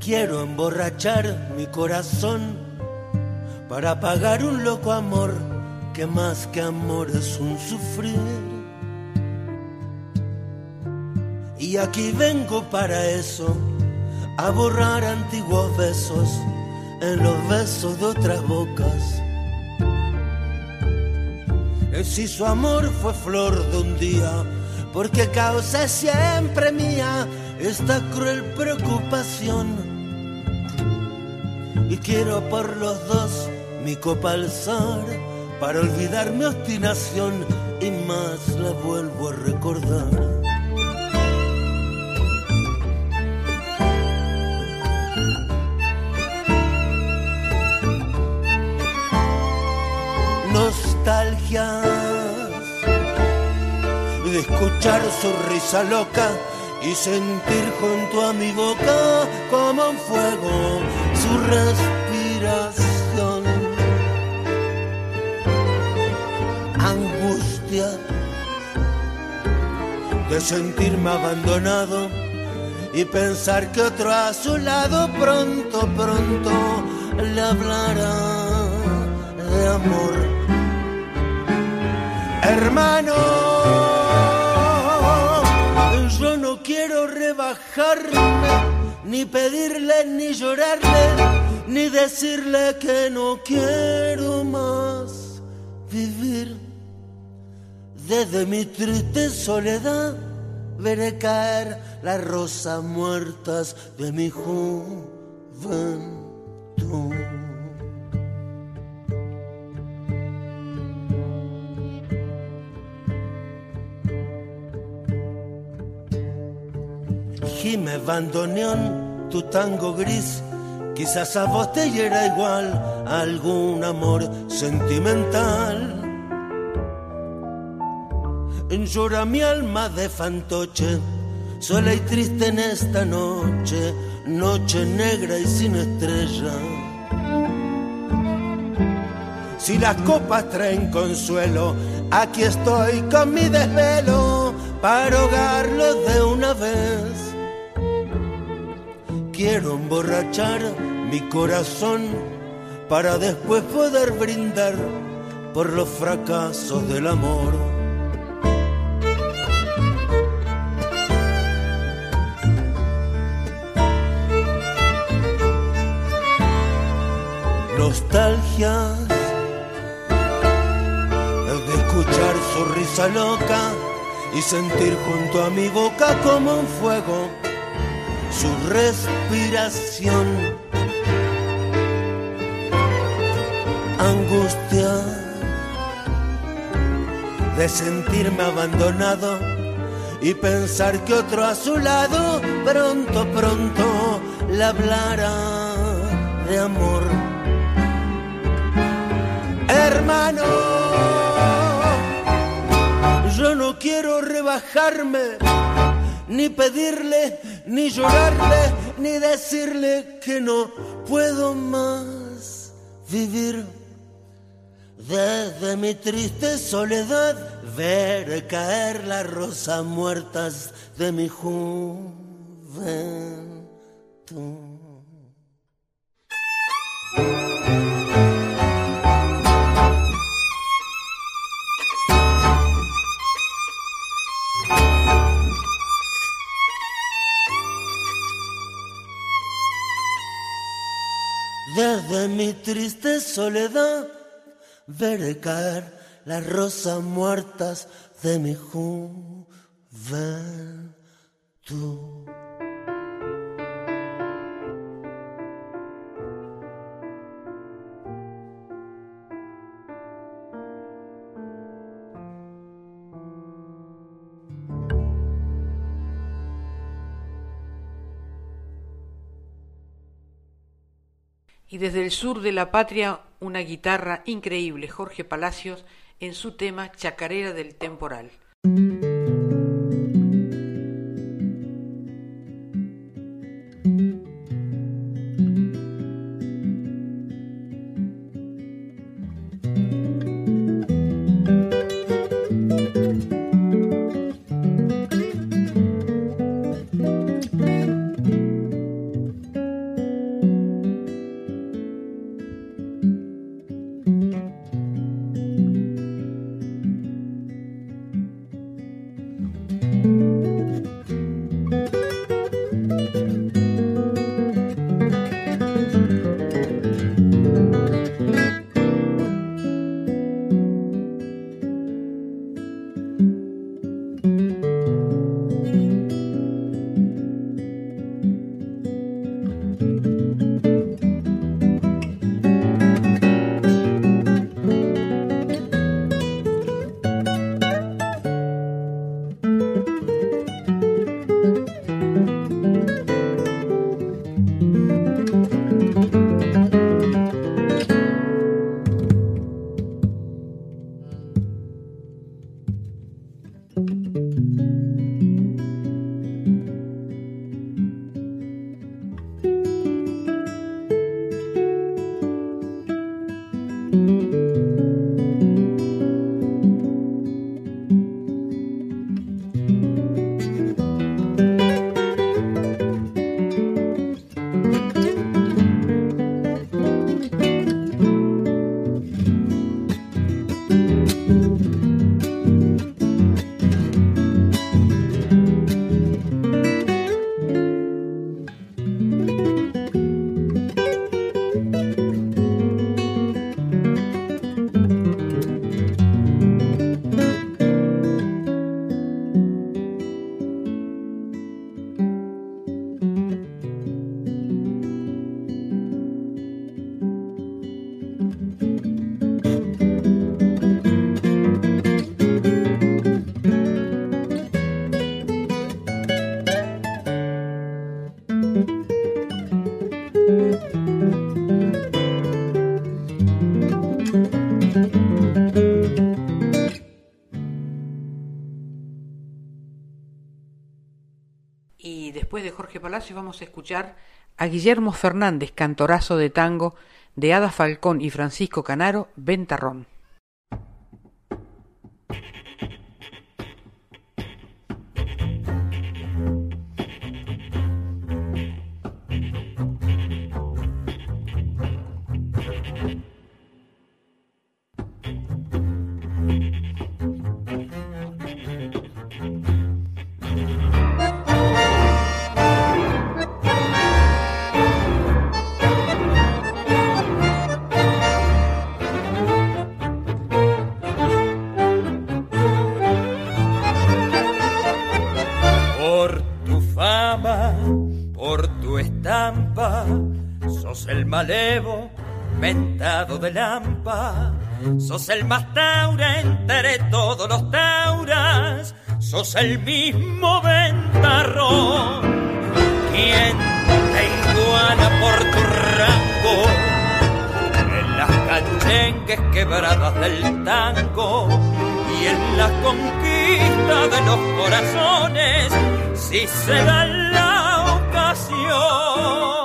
Quiero emborrachar mi corazón para pagar un loco amor que más que amor es un sufrir. Y aquí vengo para eso, a borrar antiguos besos en los besos de otras bocas. Si su amor fue flor de un día, porque causa siempre mía esta cruel preocupación quiero por los dos mi copa alzar para olvidar mi obstinación y más la vuelvo a recordar. Nostalgias de escuchar su risa loca y sentir junto a mi boca como un fuego su respiración. Angustia de sentirme abandonado y pensar que otro a su lado pronto, pronto le hablará de amor. Hermano, yo no quiero rebajarme ni pedirle, ni llorarle, ni decirle que no quiero más vivir. Desde mi triste soledad veré caer las rosas muertas de mi juventud. Gime bandoneón, tu tango gris, quizás a vos te hiera igual algún amor sentimental. Llora mi alma de fantoche, sola y triste en esta noche, noche negra y sin estrella. Si las copas traen consuelo, aquí estoy con mi desvelo para ahogarlo de una vez quiero emborrachar mi corazón para después poder brindar por los fracasos del amor. Nostalgias de escuchar su risa loca y sentir junto a mi boca como un fuego su respiración. Angustia de sentirme abandonado y pensar que otro a su lado pronto, pronto le hablará de amor. Hermano rajarme, ni pedirle, ni llorarle, ni decirle que no puedo más vivir. Desde mi triste soledad, ver caer las rosas muertas de mi juventud. Desde mi triste soledad veré caer las rosas muertas de mi juventud. Desde el sur de la patria una guitarra increíble, Jorge Palacios, en su tema Chacarera del Temporal. Palacio vamos a escuchar a Guillermo Fernández, cantorazo de tango de Ada Falcón y Francisco Canaro, Ventarrón. Mentado de. Sos el más taura entre todos los tauras, sos el mismo ventarrón. Quien te iguala por tu rango en las canchenques quebradas del tango y en la conquista de los corazones, si se da la ocasión.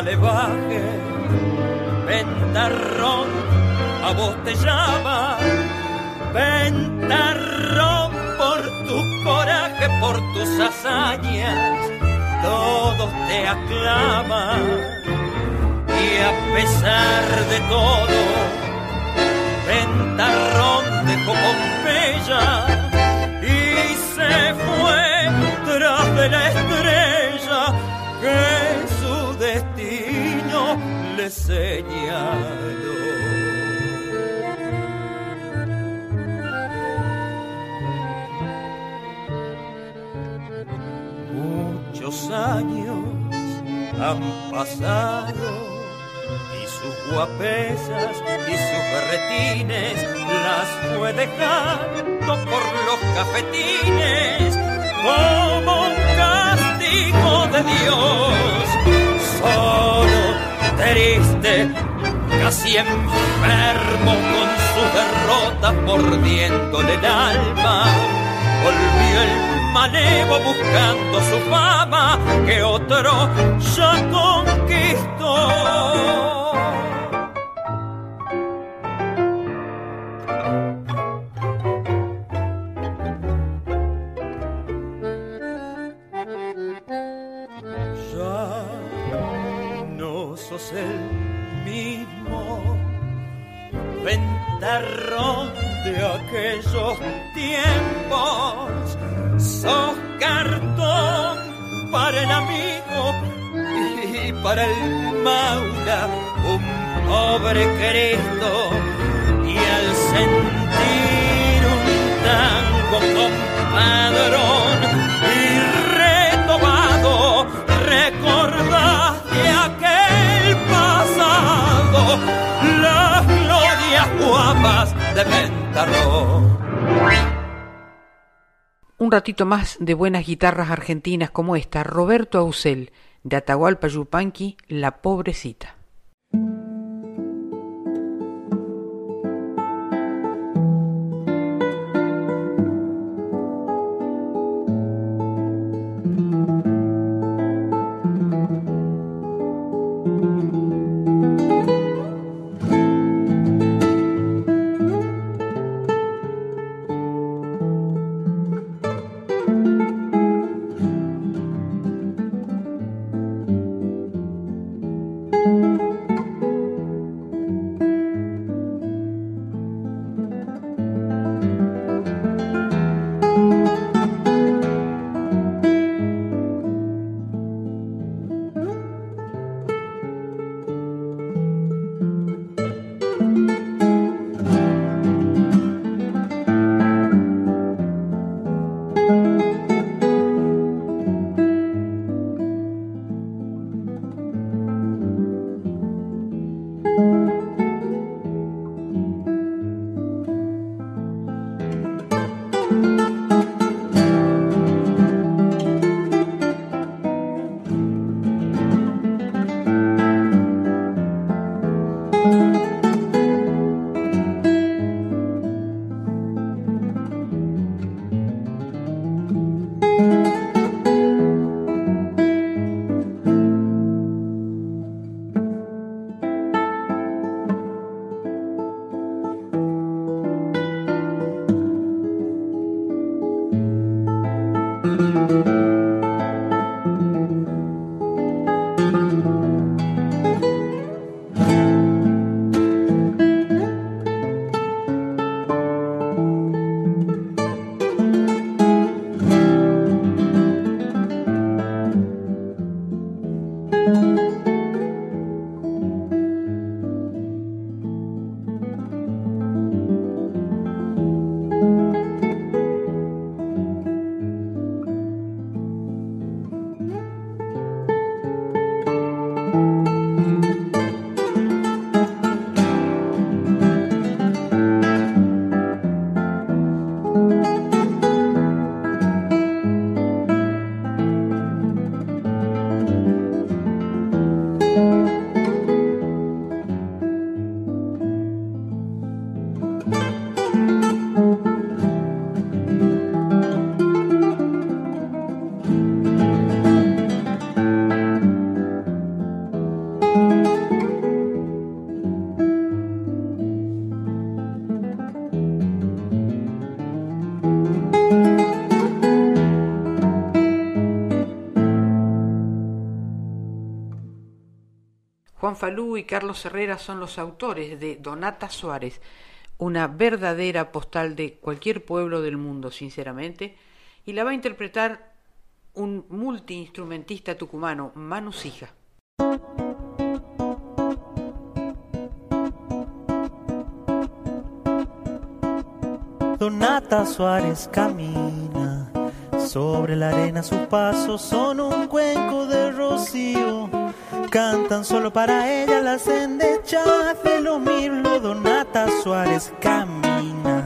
El malevaje, ventarrón, a vos te llama, ventarrón por tu coraje, por tus hazañas, todos te aclaman. Y a pesar de todo, ventarrón dejó Pompeya y se fue tras de la estrella que Muchos años han pasado y sus guapesas y sus berretines las fue dejando por los cafetines como un castigo de Dios. Solo, triste, casi enfermo con su derrota mordiéndole el alma, volvió el manevo buscando su fama que otro ya conquistó. Un ratito más de buenas guitarras argentinas como esta, Roberto Ausel, de Atahualpa Yupanqui, La Pobrecita. Falú y Carlos Herrera son los autores de Donata Suárez, una verdadera postal de cualquier pueblo del mundo, sinceramente, y la va a interpretar un multiinstrumentista tucumano, Manu Sija. Donata Suárez camina sobre la arena, sus pasos son un cuenco de rocío. Cantan solo para ella las endechas de lo mirlo. Donata Suárez camina.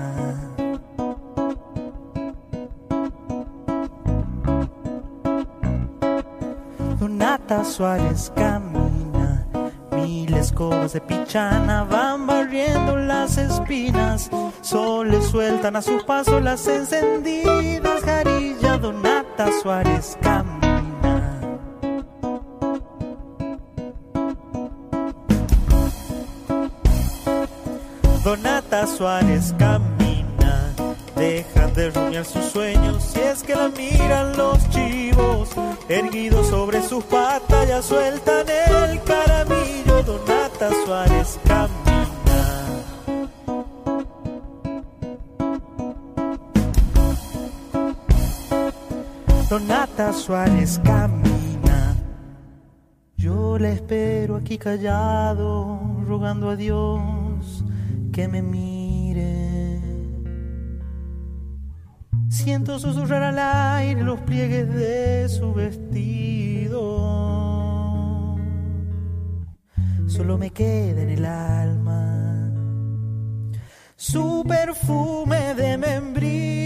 Donata Suárez camina. Mil escobas de pichana van barriendo las espinas sol le sueltan a su paso las encendidas jarilla Donata Suárez camina. Donata Suárez camina, deja de rumiar sus sueños si es que la miran los chivos, erguidos sobre sus patas ya sueltan el caramillo. Donata Suárez camina. Donata Suárez camina. Yo la espero aquí callado, rogando a Dios que me mire. Siento susurrar al aire los pliegues de su vestido. Solo me queda en el alma su perfume de membrillo.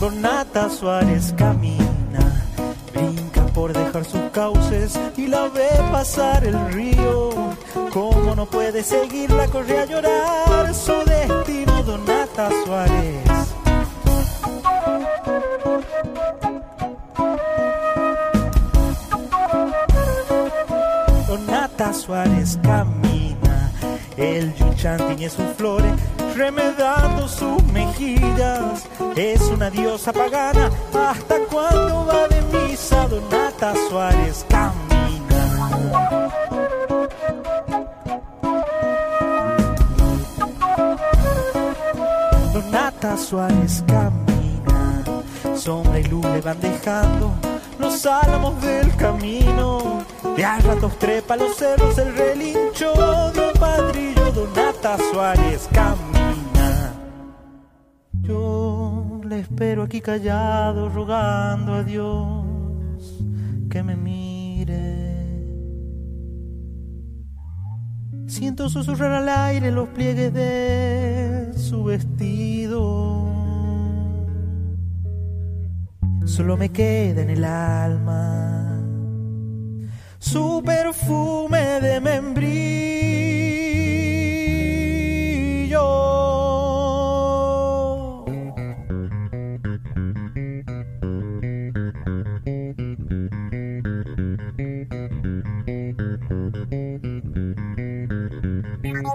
Donata Suárez camina, brinca por dejar sus cauces y la ve pasar el río. Como no puede seguirla, corre a llorar su destino, Donata Suárez. Donata Suárez camina, el yuchan tiene sus flores remedando sus Es una diosa pagana, hasta cuando va de misa Donata Suárez camina. Donata Suárez camina, sombra y luz le van dejando los álamos del camino. De a ratos trepa los cerros el relincho de un padrillo. Donata Suárez camina. Yo le espero aquí callado, rogando a Dios que me mire. Siento susurrar al aire los pliegues de su vestido. Solo me queda en el alma su perfume de membrillo.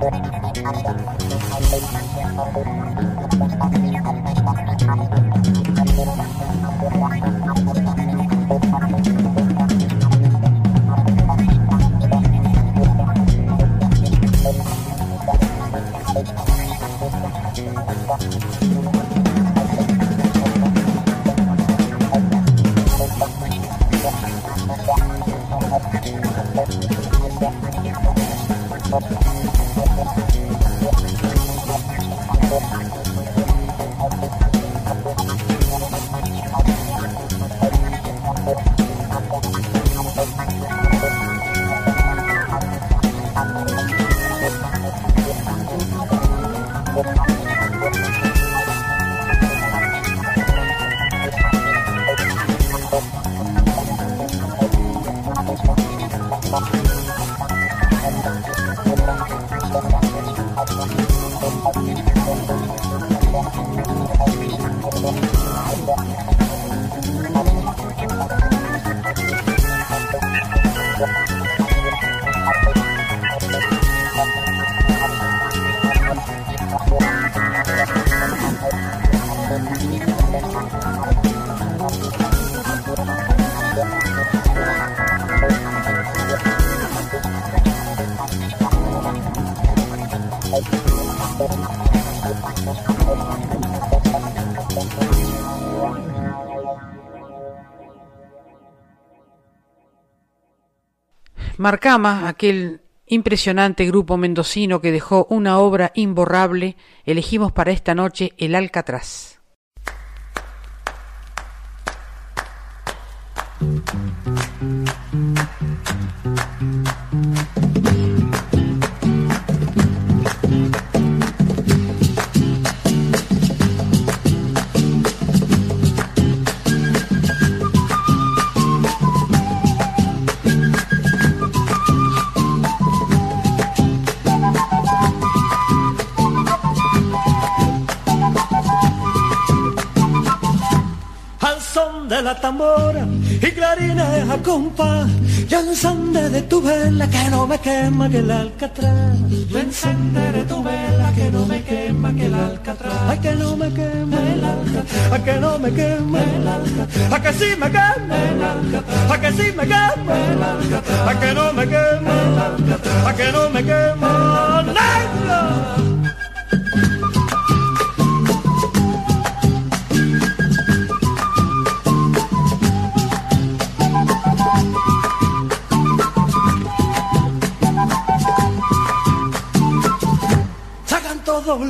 Thank you. Marcama, aquel impresionante grupo mendocino que dejó una obra imborrable, elegimos para esta noche el Alcatraz. Yo encenderé tu vela que no me quema que el alcatraz. Yo encenderé tu vela que no me quema que el alcatraz. Ay que no me quema el alcatraz. A que no me quema el alcatraz. A que sí me quema el alcatraz. A que sí me quema el alcatraz. A que no me quema el alcatraz. A que no me quema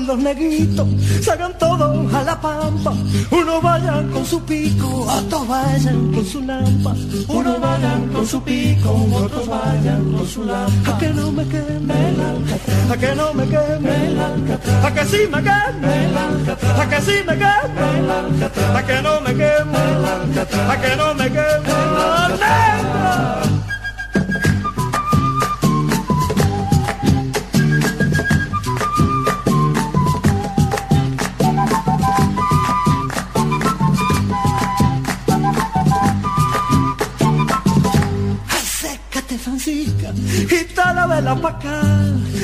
los negritos, salgan todos a la pampa. Uno vayan con su pico, otros vayan con su lampa. Uno vayan con su pico, otros vayan con su lampa. A que no me queme el alcatraz, a que no me queme el alcatraz, a que sí me queme el alcatraz, a que sí me queme el alcatraz, a que no me queme el alcatraz, a que no me queme el alcatraz.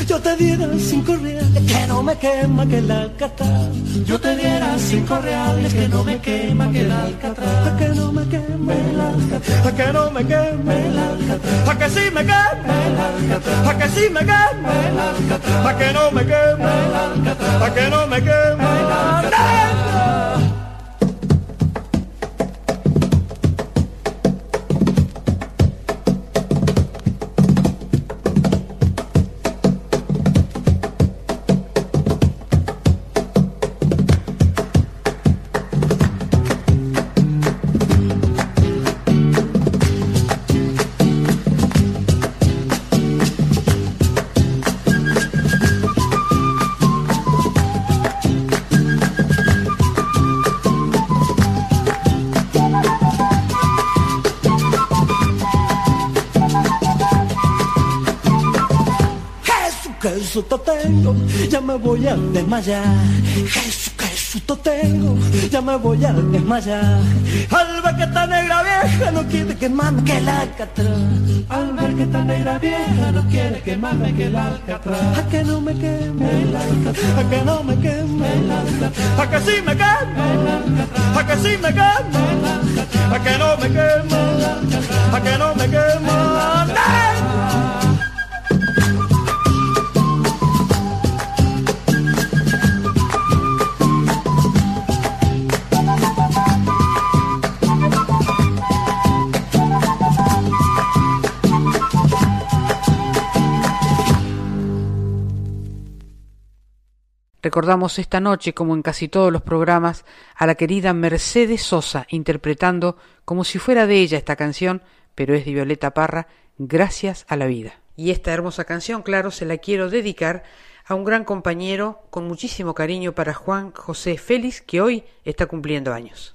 Yo te diera cinco reales que no me quema que el alcatraz. Yo te diera cinco reales que no me quema que el alcatraz. A que no me queme el alcatraz. A que no me queme el alcatraz. A que sí me queme el alcatraz. A que sí me queme el alcatraz. A que no me queme el alcatraz. A que no me queme el alcatraz. Susto tengo, ya me voy a desmayar. Susto tengo, ya me voy a desmayar. Al ver que esta negra vieja no quiere quemarme que el alcatraz. Al ver que esta negra vieja no quiere quemarme que el alcatraz. A que no me queme el alcatraz, a que no me queme el alcatraz. A que sí me queme el alcatraz, a que sí me queme el alcatraz. A que no me queme el alcatraz, a que no me queme el alcatraz. Recordamos esta noche, como en casi todos los programas, a la querida Mercedes Sosa interpretando como si fuera de ella esta canción, pero es de Violeta Parra, Gracias a la vida. Y esta hermosa canción, claro, se la quiero dedicar a un gran compañero con muchísimo cariño para Juan José Félix, que hoy está cumpliendo años.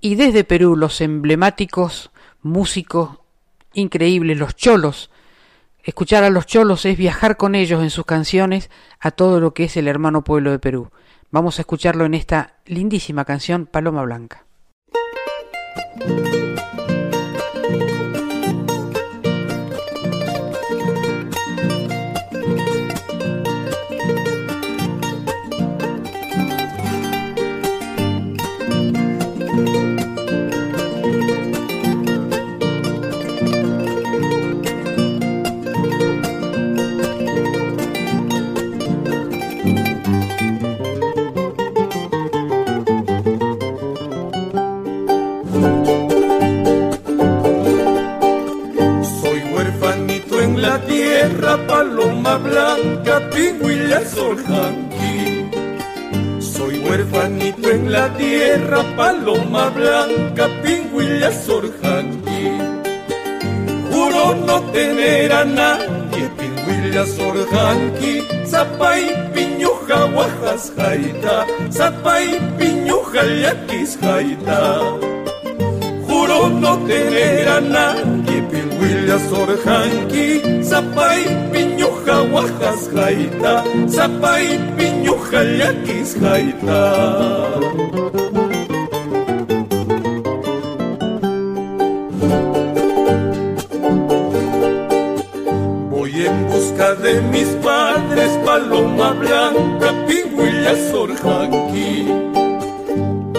Y desde Perú los emblemáticos músicos increíbles, los cholos, Escuchar a los cholos es viajar con ellos en sus canciones a todo lo que es el hermano pueblo de Perú. Vamos a escucharlo en esta lindísima canción Paloma Blanca. Paloma blanca, pingüilla sorjanqui. la tierra, paloma blanca, pingüilla sorjanqui. Juro no tener a nadie, pingüilla sorjanqui, zapay piñuja guajas jaita, zapay piñuja yaquis jaita. Juro no tener a nadie, pingüilla sorjanqui, zapay piñuja guajas jaita, zapay piñuja yaquis jaita. Voy en busca de mis padres, paloma blanca, pingüilla sorjanqui.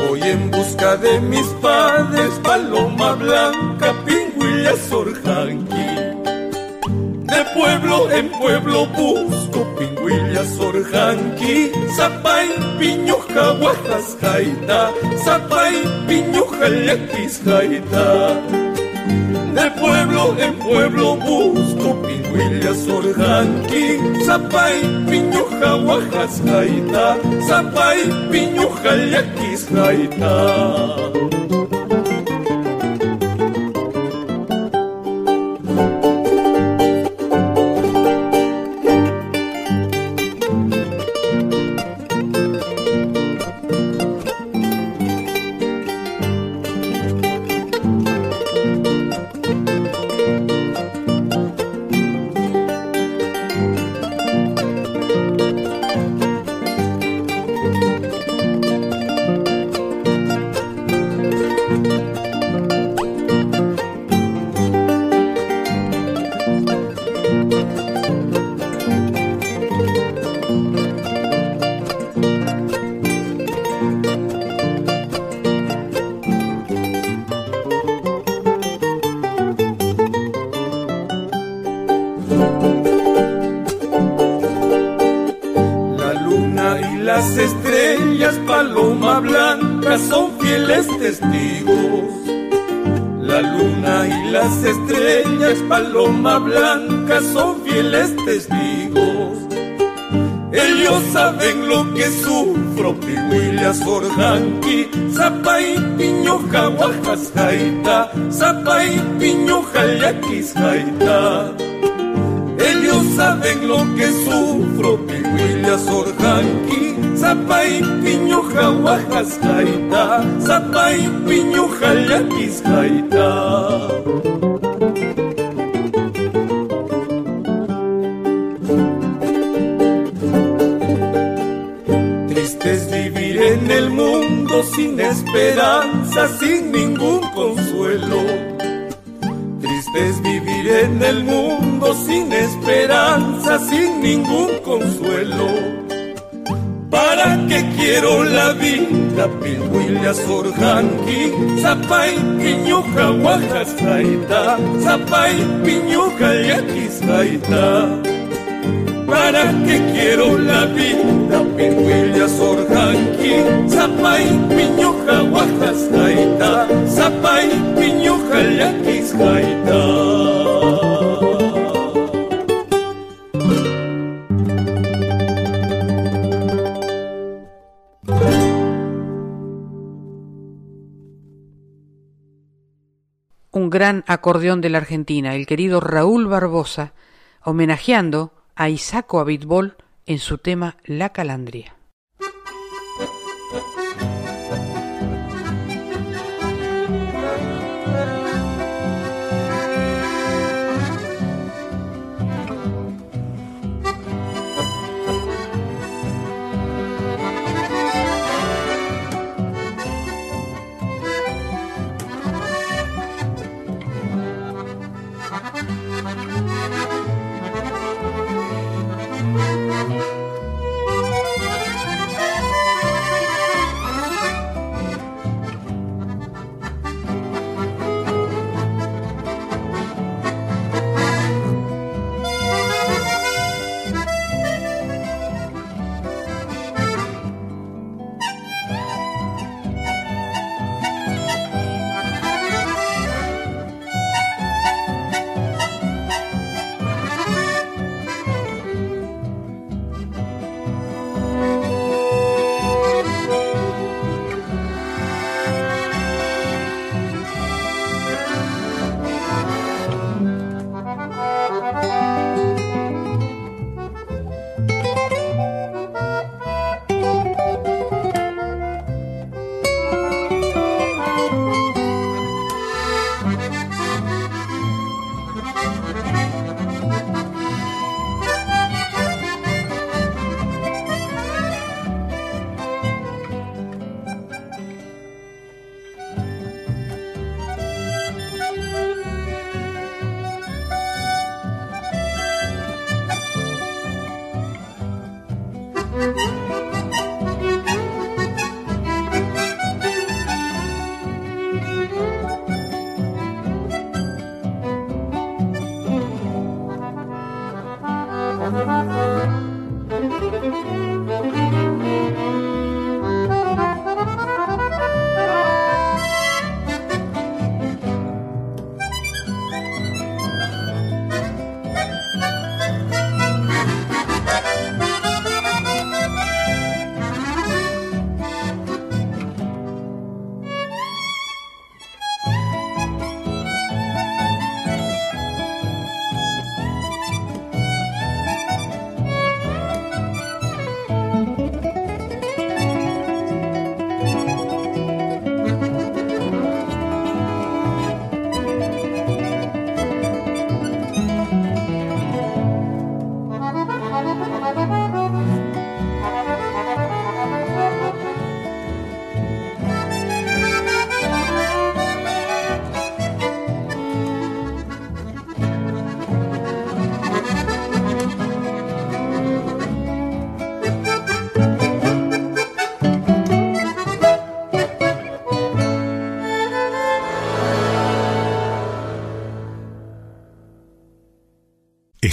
Voy en busca de mis padres, en pueblo busco pingüilla sorjanqui, zapay, piñuja, guajas, jaita, zapay, piñuja, yaquis, jaita. De pueblo en pueblo busco pingüilla sorjanqui, zapay, piñuja, guajas, jaita, zapay, piñuja, yaquis, jaita. Sorjanqui, zapay, piñuja, guajas, jaita, zapay, piñuja, Gran acordeón de la Argentina, el querido Raúl Barbosa, homenajeando a Isaco Abitbol en su tema La Calandria.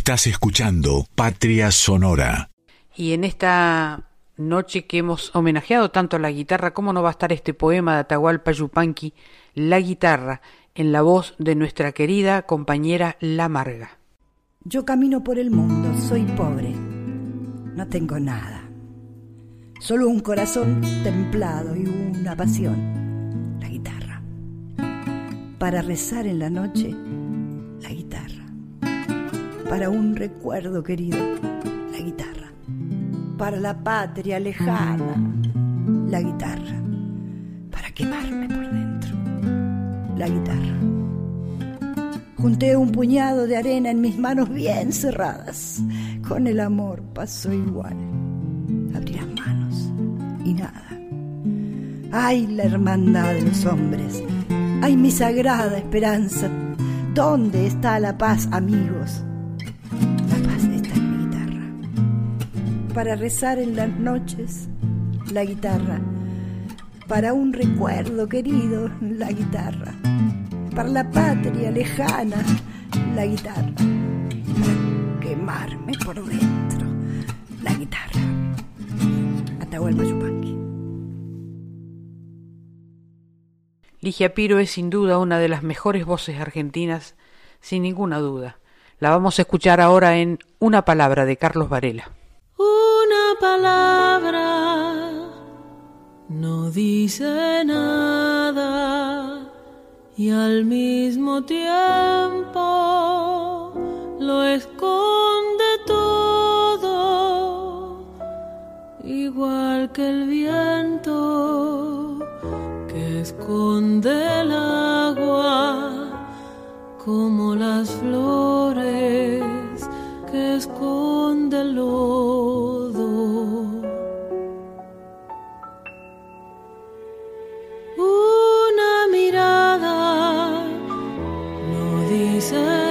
Estás escuchando Patria Sonora. Y en esta noche que hemos homenajeado tanto a la guitarra, ¿cómo no va a estar este poema de Atahualpa Yupanqui, La guitarra, en la voz de nuestra querida compañera La Marga? Yo camino por el mundo, soy pobre, no tengo nada, solo un corazón templado y una pasión, la guitarra. Para rezar en la noche, la guitarra. Para un recuerdo querido, la guitarra para la patria lejana, la guitarra, para quemarme por dentro, la guitarra. Junté un puñado de arena en mis manos bien cerradas. Con el amor pasó igual. Abrí las manos y nada. Ay, la hermandad de los hombres. Ay, mi sagrada esperanza. ¿Dónde está la paz, amigos? Para rezar en las noches, la guitarra, para un recuerdo querido, la guitarra, para la patria lejana, la guitarra, quemarme por dentro, la guitarra. Atahualpa Yupanqui. Ligia Piro es sin duda una de las mejores voces argentinas, sin ninguna duda. La vamos a escuchar ahora en Una palabra de Carlos Varela palabra no dice nada y al mismo tiempo lo esconde todo, igual que el viento que esconde el agua, como las flores que esconde el lodo. Una mirada no dice.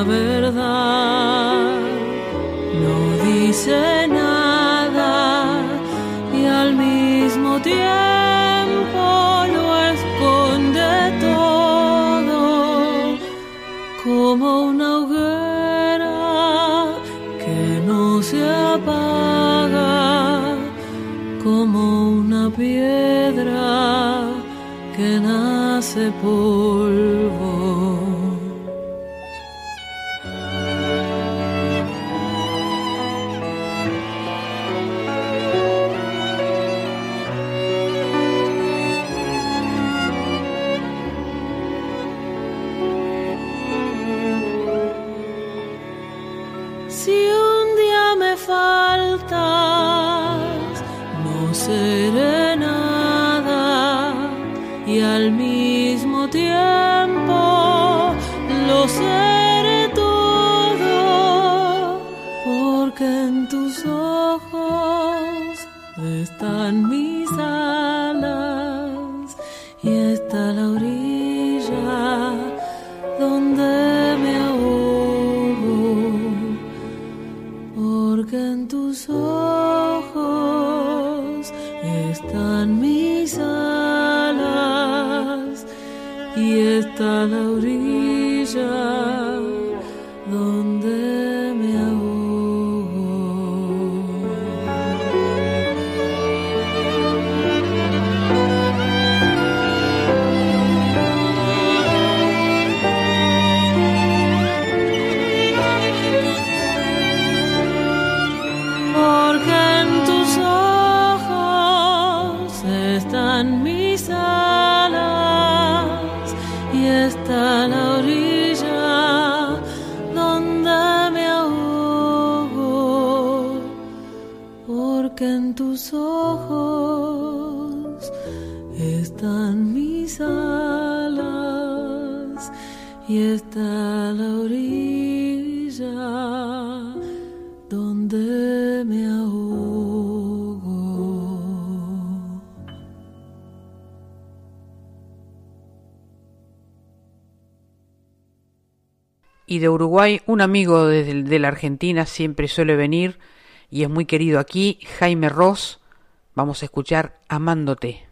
la verdad, no dice nada y al mismo tiempo lo esconde todo como una hoguera que no se apaga, como una piedra que nace por están mis alas y está la orilla donde me ahogo, porque en tus ojos están mis alas y está la orilla. de Uruguay, un amigo de la Argentina siempre suele venir y es muy querido aquí, Jaime Ross. Vamos a escuchar Amándote.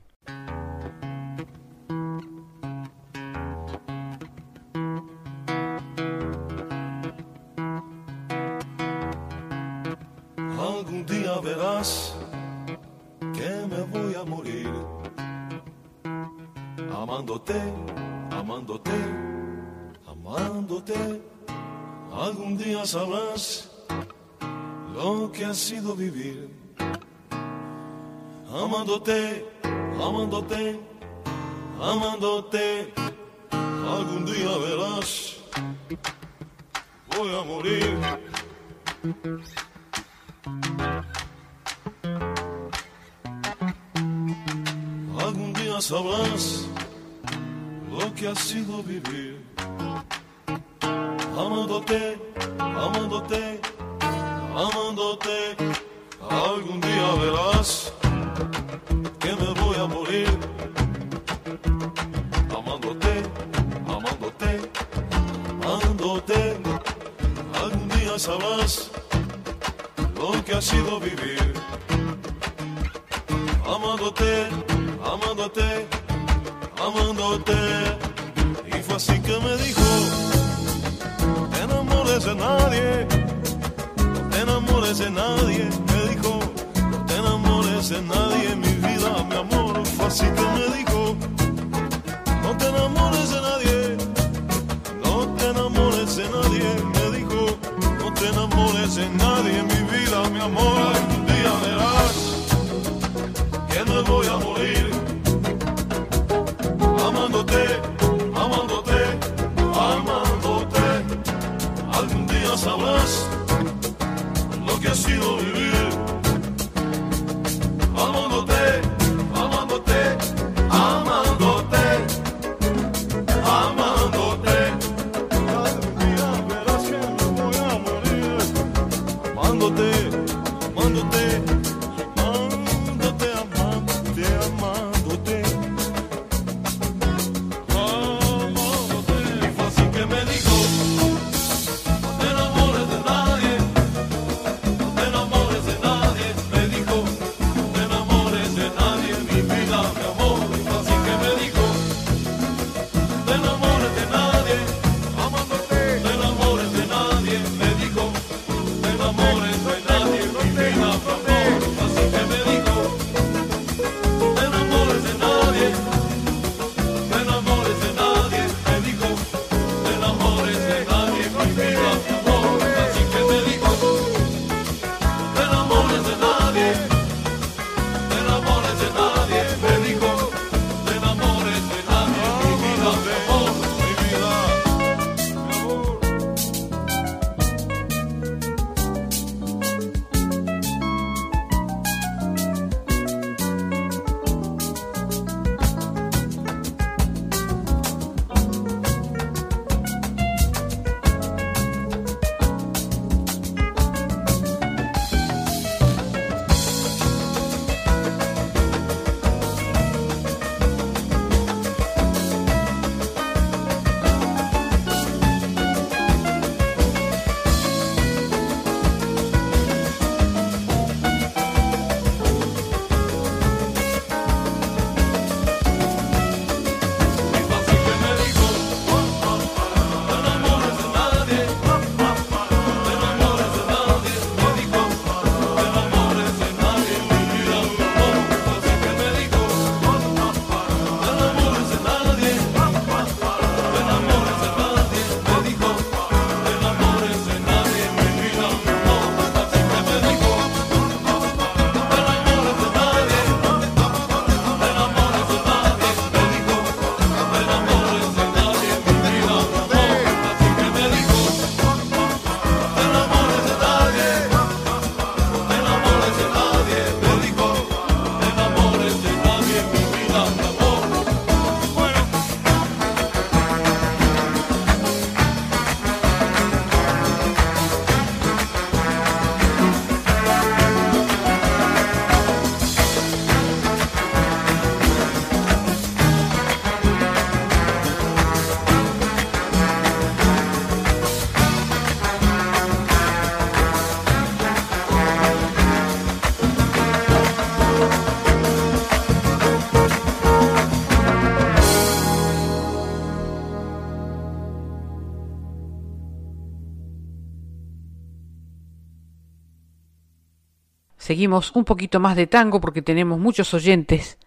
Seguimos un poquito más de tango porque tenemos muchos oyentes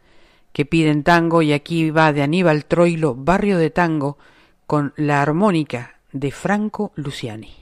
que piden tango y aquí va de Aníbal Troilo, Barrio de Tango, con la armónica de Franco Luciani.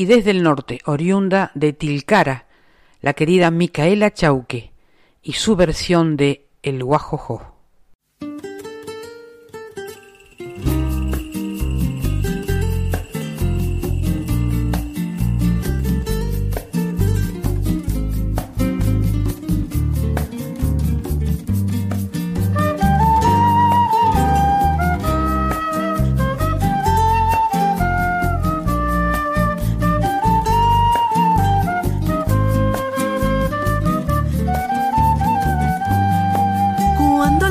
Y desde el norte, oriunda de Tilcara, la querida Micaela Chauque y su versión de El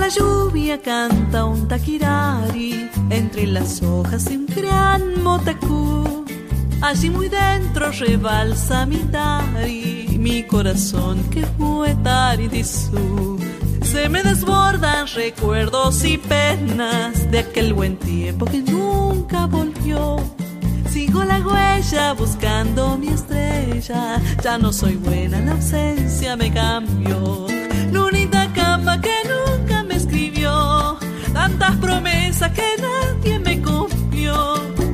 Guajojo. canta un taquirari entre las hojas de un gran motacú. Allí muy dentro rebalsa mi tari, mi corazón que fue su Se me desbordan recuerdos y penas de aquel buen tiempo que nunca volvió. Sigo la huella buscando mi estrella, ya no soy buena, la ausencia me cambió. tantas promesas que nadie me cumplió.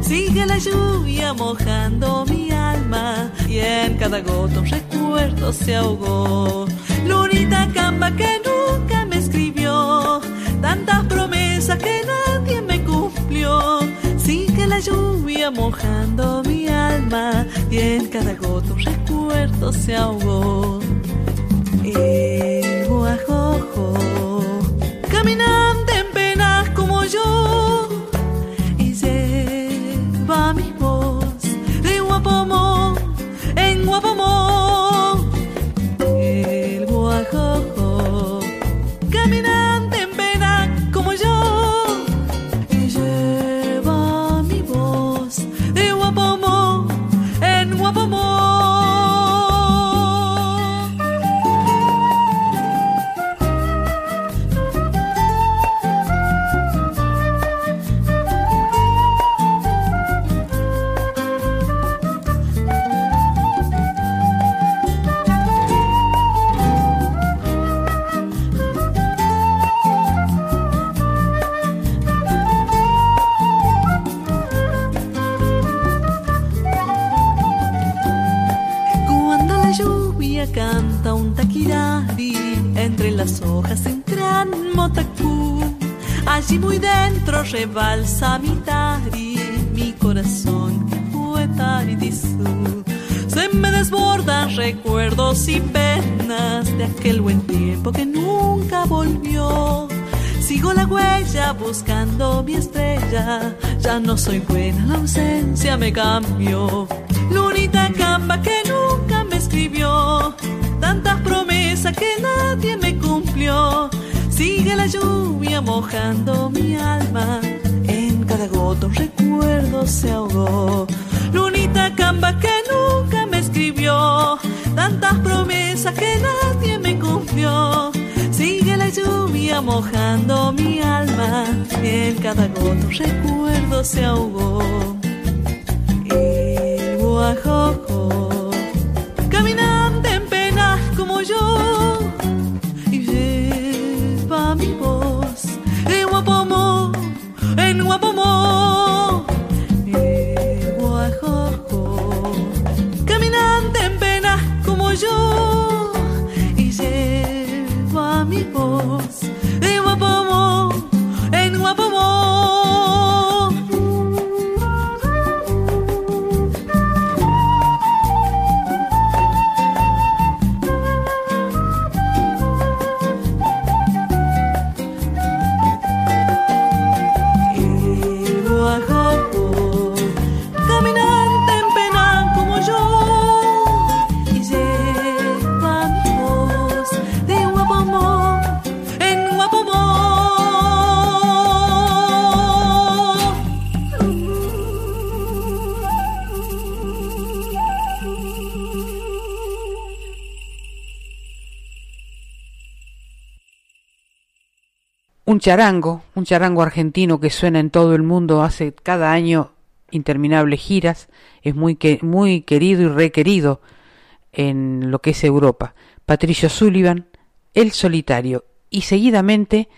Sigue la lluvia mojando mi alma y en cada gota un recuerdo se ahogó. Lunita camba que nunca me escribió, tantas promesas que nadie me cumplió. Sigue la lluvia mojando mi alma y en cada gota un recuerdo se ahogó. El guajojo caminaba Guapamón, en Guapamón. Buscando mi estrella. Ya no soy buena, la ausencia me cambió. Lunita camba que nunca me escribió. Tantas promesas que nadie me cumplió. Sigue la lluvia mojando mi alma. En cada gota un recuerdo se ahogó. Lunita camba que nunca me escribió. Tantas promesas lluvia mojando mi alma. En cada gota un recuerdo se ahogó. El charango, un charango argentino que suena en todo el mundo, hace cada año interminables giras, es muy, que, muy querido y requerido en lo que es Europa. Patricio Sullivan, El Solitario, y seguidamente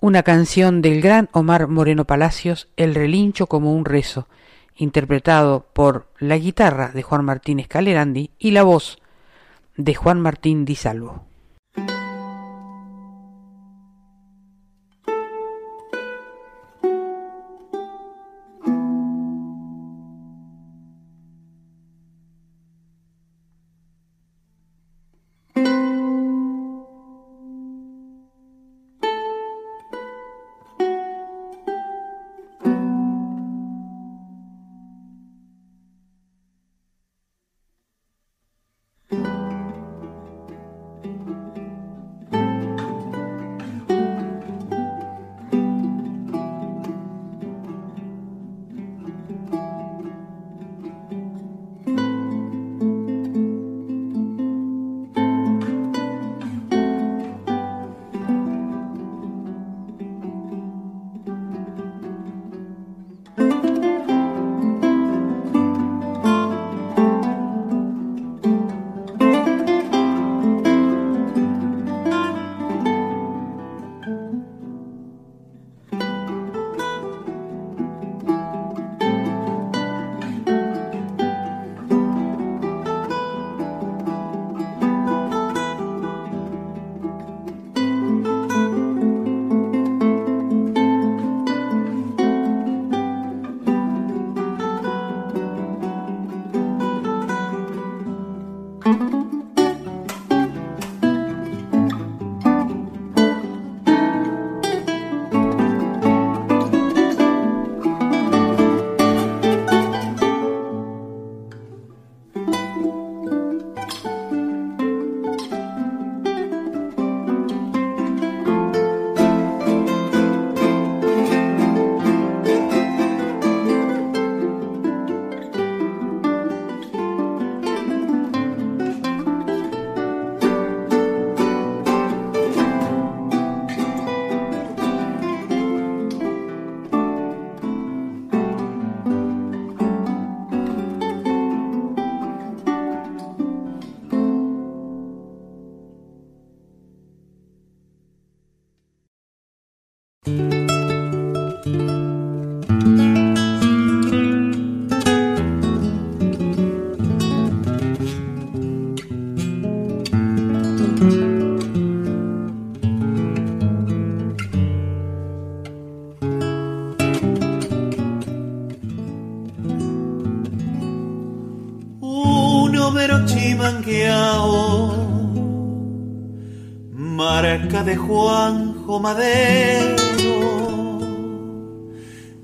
una canción del gran Omar Moreno Palacios, El relincho como un rezo, interpretado por la guitarra de Juan Martín Escalerandi y la voz de Juan Martín Di Salvo. Juanjo Madero,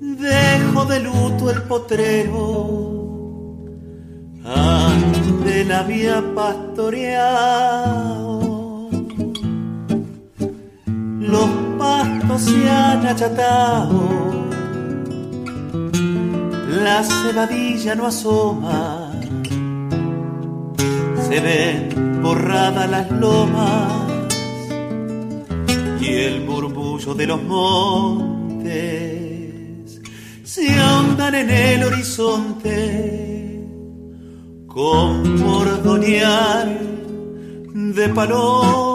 dejo de luto el potrero, ante la vía pastoreado. Los pastos se han achatado, la cebadilla no asoma, se ven borradas las lomas y el murmullo de los montes se ahondan en el horizonte con mordonear de paloma.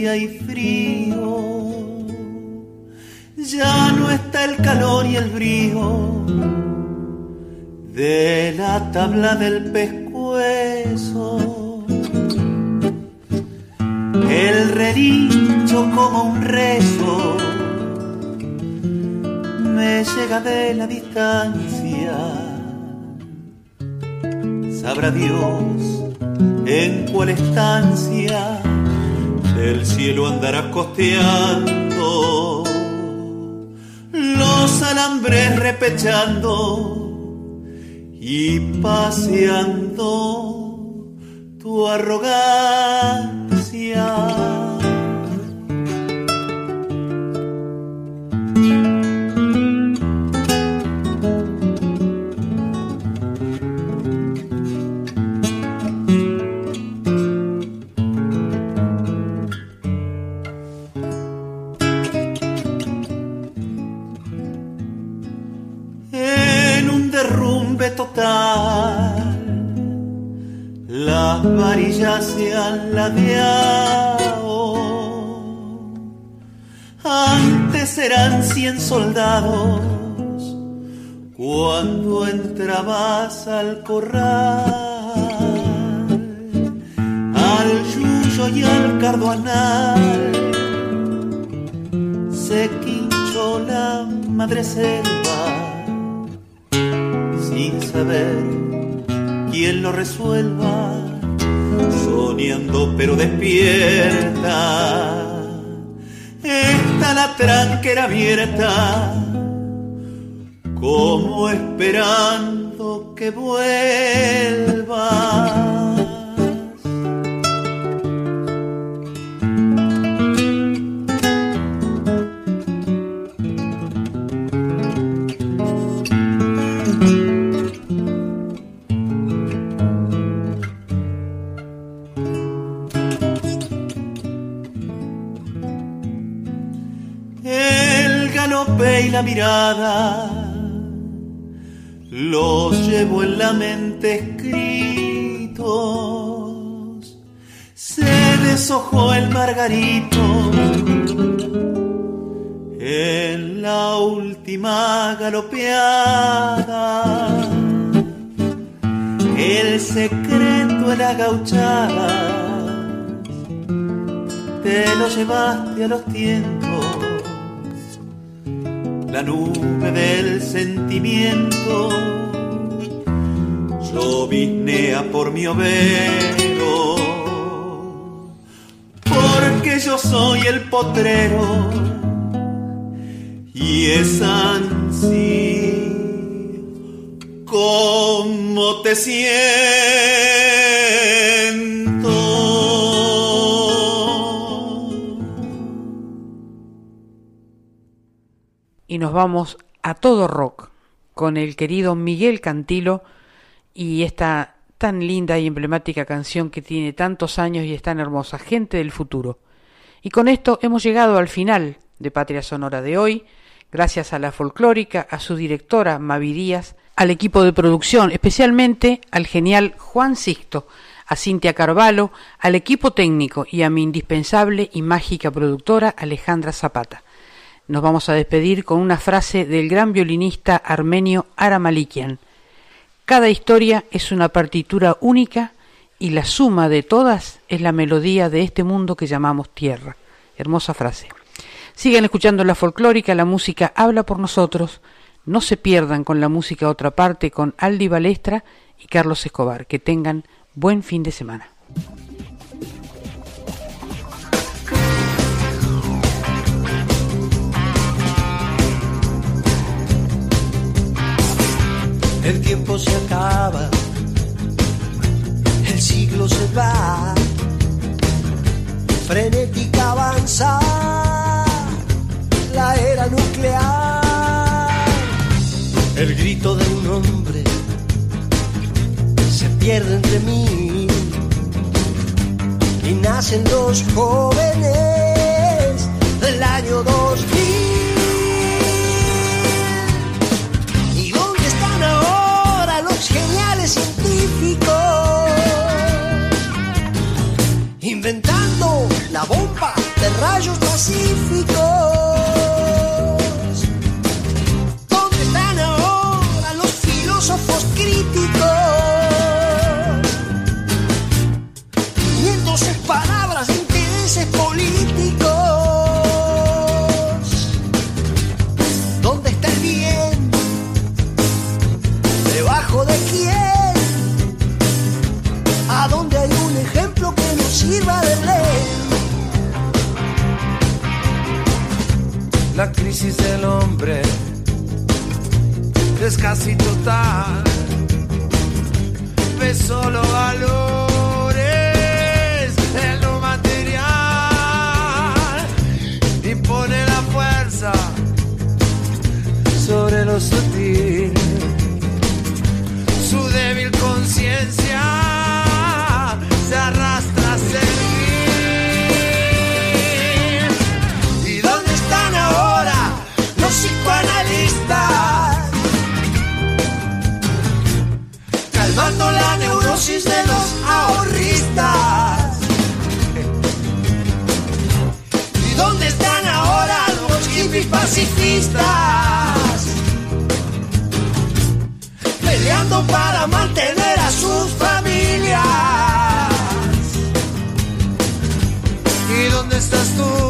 Y frío. Ya no está el calor y el brío de la tabla del pescuezo. El relincho como un rezo me llega de la distancia. Sabrá Dios en cuál estancia del cielo andarás costeando los alambres repechando y paseando tu arrogancia. Total. Las varillas se han ladeado. Antes eran cien soldados cuando entrabas al corral, al yuyo y al carduanal. Se quinchó la madre selva sin saber quién lo resuelva, soñando pero despierta. Está la tranquera abierta, como esperando que vuelva. El galope y la mirada los llevo en la mente escritos. Se deshojó el margarito en la última galopeada. El secreto de la gauchada te lo llevaste a los tiempos la nube del sentimiento llovinea por mi overo, porque yo soy el potrero y es ansí como te siento. Nos vamos a todo rock con el querido Miguel Cantilo y esta tan linda y emblemática canción que tiene tantos años y es tan hermosa, Gente del Futuro. Y con esto hemos llegado al final de Patria Sonora de hoy, gracias a la folclórica, a su directora Mavi Díaz, al equipo de producción, especialmente al genial Juan Sixto, a Cintia Carvalho, al equipo técnico y a mi indispensable y mágica productora Alejandra Zapata. Nos vamos a despedir con una frase del gran violinista armenio Ara Malikian. Cada historia es una partitura única y la suma de todas es la melodía de este mundo que llamamos tierra. Hermosa frase. Sigan escuchando la folclórica, la música habla por nosotros. No se pierdan con la música otra parte con Aldi Balestra y Carlos Escobar. Que tengan buen fin de semana. El tiempo se acaba, el siglo se va, frenética avanza la era nuclear. El grito de un hombre se pierde entre mí y nacen los jóvenes del año 2000. Geniales científicos? Inventando la bomba de rayos pacíficos. ¿Dónde están ahora los filósofos críticos? Viendo sus palabras de intereses políticos. La crisis del hombre es casi total. Ve solo valores en lo material y pone la fuerza sobre lo sutil. Su débil conciencia pacifistas? Peleando para mantener a sus familias. ¿Y dónde estás tú?